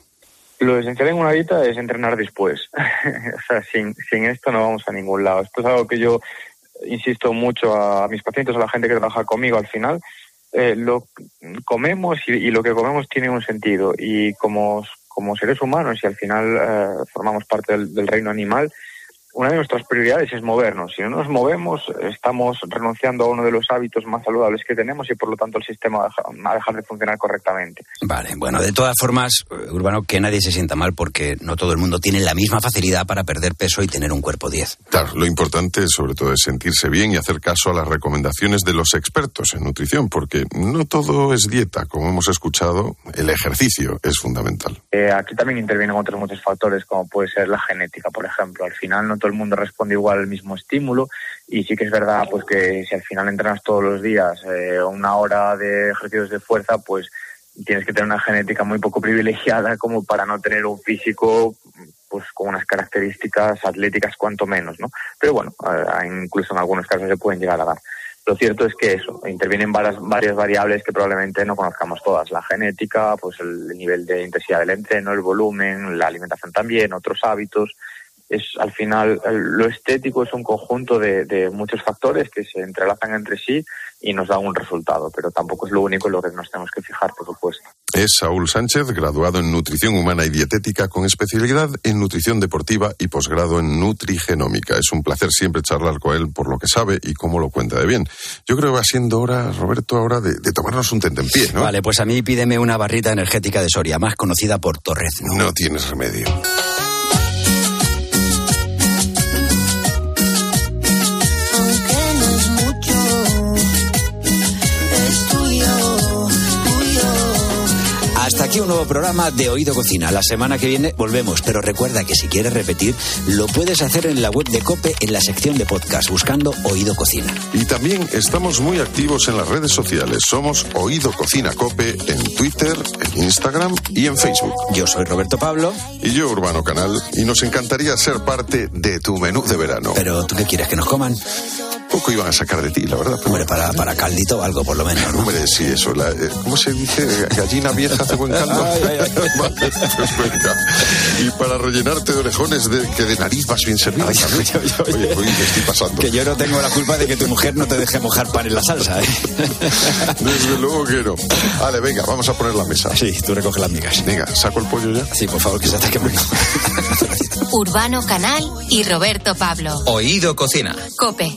Speaker 15: Lo esencial en una dieta es entrenar después. o sea, sin, sin esto no vamos a ningún lado. Esto es algo que yo insisto mucho a mis pacientes, a la gente que trabaja conmigo al final. eh, lo comemos y, y lo que comemos tiene un sentido. Y como, como seres humanos y al final eh, formamos parte del, del reino animal, una de nuestras prioridades es movernos. Si no nos movemos, estamos renunciando a uno de los hábitos más saludables que tenemos y por lo tanto el sistema va a dejar- de funcionar correctamente.
Speaker 1: Vale, bueno, de todas formas, eh, Urbano, que nadie se sienta mal porque no todo el mundo tiene la misma facilidad para perder peso y tener un cuerpo 10.
Speaker 2: Claro, lo importante sobre todo es sentirse bien y hacer caso a las recomendaciones de los expertos en nutrición, porque no todo es dieta, como hemos escuchado, el ejercicio es fundamental.
Speaker 15: Eh, aquí también intervienen otros muchos factores, como puede ser la genética, por ejemplo. Al final no todo el mundo responde igual al mismo estímulo y sí que es verdad pues que si al final entrenas todos los días eh, una hora de ejercicios de fuerza, pues tienes que tener una genética muy poco privilegiada como para no tener un físico pues con unas características atléticas cuanto menos, ¿no? Pero bueno, eh, incluso en algunos casos se pueden llegar a dar. Lo cierto es que eso, intervienen varias, varias variables que probablemente no conozcamos todas. La genética, pues el nivel de intensidad del entreno, el volumen, la alimentación también, otros hábitos. Es al final lo estético es un conjunto de, de muchos factores que se entrelazan entre sí y nos dan un resultado, pero tampoco es lo único en lo que nos tenemos que fijar, por supuesto.
Speaker 2: Es Saúl Sánchez, graduado en nutrición humana y dietética con especialidad en nutrición deportiva y posgrado en nutrigenómica. Es un placer siempre charlar con él por lo que sabe y cómo lo cuenta de bien. Yo creo que va siendo hora, Roberto, ahora de, de tomarnos un tentempié, ¿no?
Speaker 1: Vale, pues a mí pídeme una barrita energética de Soria, más conocida por Torrezno.
Speaker 2: No tienes remedio.
Speaker 1: Aquí un nuevo programa de Oído Cocina. La semana que viene volvemos, pero recuerda que si quieres repetir, lo puedes hacer en la web de Cope en la sección de podcast, buscando Oído Cocina.
Speaker 2: Y también estamos muy activos en las redes sociales. Somos Oído Cocina Cope en Twitter, en Instagram y en Facebook.
Speaker 1: Yo soy Roberto Pablo.
Speaker 2: Y yo, Urbano Canal. Y nos encantaría ser parte de tu menú de verano.
Speaker 1: Pero ¿tú qué quieres? ¿Que nos coman?
Speaker 2: Poco iban a sacar de ti, la verdad. pero-
Speaker 1: Hombre, para, para caldito o algo, por lo menos, ¿no?
Speaker 2: Hombre, sí, eso. la- eh, ¿Cómo se dice? Gallina vieja hace buen caldo. Vale, pues venga. Y para rellenarte de orejones de, que de nariz vas bien servido. Oye, oye, me estoy pasando.
Speaker 1: Que yo no tengo la culpa de que tu mujer no te deje mojar pan en la salsa, ¿eh?
Speaker 2: Desde luego que no. Vale, venga, vamos a poner la mesa.
Speaker 1: Sí, tú recoges las migas.
Speaker 2: Venga, ¿saco el pollo ya?
Speaker 1: Sí, por favor, que se está quemando.
Speaker 10: Urbano Canal y Roberto Pablo.
Speaker 14: Oído Cocina.
Speaker 10: Cope,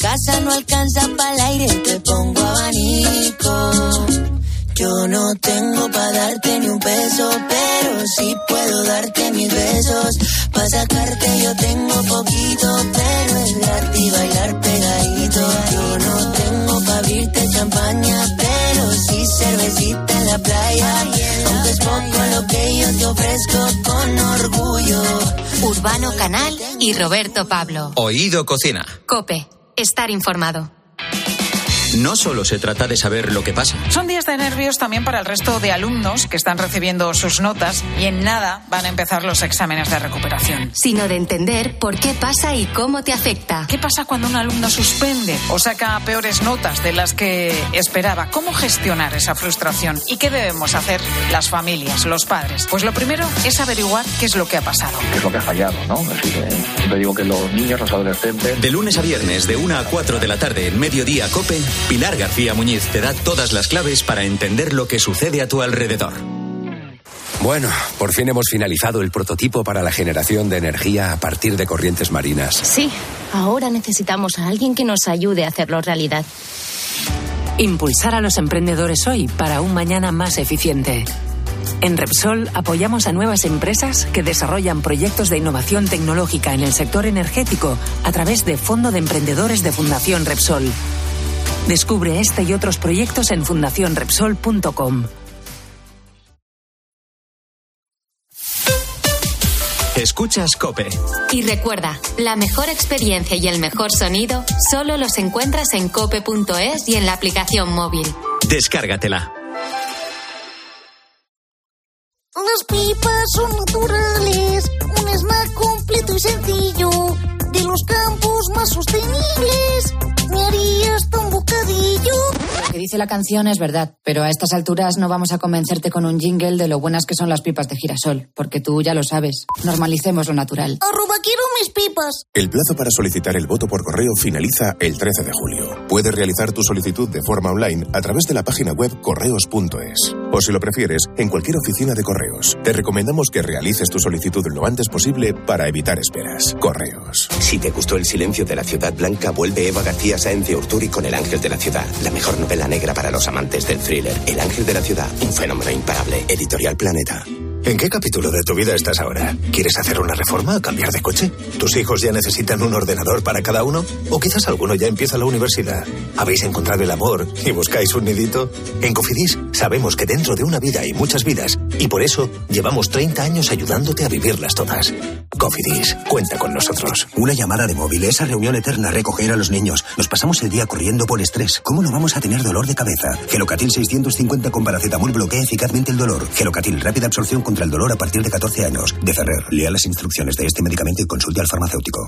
Speaker 14: Casa no alcanza para el aire, te pongo abanico. Yo no tengo para darte ni un peso, pero sí puedo darte mis besos. Para sacarte yo tengo poquito, pero es gratis bailar pegadito. Yo no tengo para abrirte champaña, pero sí cervecita en la playa. Aunque es poco lo que yo te ofrezco con orgullo.
Speaker 10: Urbano Canal y Roberto Pablo.
Speaker 16: Oído Cocina.
Speaker 10: Cope. Estar informado.
Speaker 16: No solo se trata de saber lo que pasa.
Speaker 17: Son días de nervios también para el resto de alumnos que están recibiendo sus notas y en nada van a empezar los exámenes de recuperación.
Speaker 10: Sino de entender por qué pasa y cómo te afecta.
Speaker 17: ¿Qué pasa cuando un alumno suspende o saca peores notas de las que esperaba? ¿Cómo gestionar esa frustración? ¿Y qué debemos hacer las familias, los padres? Pues lo primero es averiguar qué es lo que ha pasado.
Speaker 18: qué es lo que ha fallado, ¿no? Así que siempre digo que los niños, los adolescentes,
Speaker 16: De lunes a viernes, de 1 a 4 de la tarde, en mediodía, Cope, Pilar García Muñiz te da todas las claves para entender lo que sucede a tu alrededor.
Speaker 19: Bueno, por fin hemos finalizado el prototipo para la generación de energía a partir de corrientes marinas.
Speaker 7: Sí, ahora necesitamos a alguien que nos ayude a hacerlo realidad.
Speaker 20: Impulsar a los emprendedores hoy para un mañana más eficiente. En Repsol apoyamos a nuevas empresas que desarrollan proyectos de innovación tecnológica en el sector energético a través de Fondo de Emprendedores de Fundación Repsol. Descubre este y otros proyectos en fundacionrepsol.com.
Speaker 16: Escuchas Cope.
Speaker 10: Y recuerda, la mejor experiencia y el mejor sonido solo los encuentras en cope.es y en la aplicación móvil.
Speaker 16: Descárgatela.
Speaker 21: Las pipas son naturales, un snack completo y sencillo, de los campos más sostenibles. Me un bocadillo.
Speaker 22: Lo que dice la canción es verdad, pero a estas alturas no vamos a convencerte con un jingle de lo buenas que son las pipas de girasol, porque tú ya lo sabes. Normalicemos lo natural.
Speaker 21: Arroba quiero mis.
Speaker 23: El plazo para solicitar el voto por correo finaliza el 13 de julio. Puedes realizar tu solicitud de forma online a través de la página web correos.es. O si lo prefieres, en cualquier oficina de correos. Te recomendamos que realices tu solicitud lo antes posible para evitar esperas. Correos.
Speaker 24: Si te gustó El silencio de la ciudad blanca, vuelve Eva García Sáenz de Urturi con El ángel de la ciudad, la mejor novela negra para los amantes del thriller. El ángel de la ciudad, un fenómeno imparable. Editorial Planeta.
Speaker 25: ¿En qué capítulo de tu vida estás ahora? ¿Quieres hacer una reforma cambiar de coche? ¿Tus hijos ya necesitan un ordenador para cada uno? ¿O quizás alguno ya empieza la universidad? ¿Habéis encontrado el amor y buscáis un nidito? En Cofidis sabemos que dentro de una vida hay muchas vidas y por eso llevamos 30 años ayudándote a vivirlas todas. Cofidis, cuenta con nosotros.
Speaker 26: Una llamada de móvil, esa reunión eterna, recoger a los niños. Nos pasamos el día corriendo por estrés. ¿Cómo no vamos a tener dolor de cabeza? Gelocatil 650 con paracetamol bloquea eficazmente el dolor. Gelocatil, rápida absorción contra el dolor a partir de 14 años. De Ferrer, lea las instrucciones de este medicamento y consulte al farmacéutico.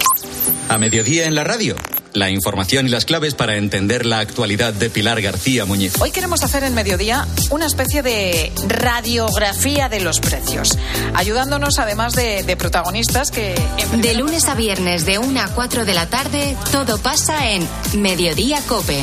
Speaker 16: A mediodía en la radio. La información y las claves para entender la actualidad de Pilar García Muñiz.
Speaker 17: Hoy queremos hacer en mediodía una especie de radiografía de los precios, ayudándonos además de, de protagonistas que...
Speaker 10: De lunes a viernes de 1 a 4 de la tarde, todo pasa en Mediodía Cope.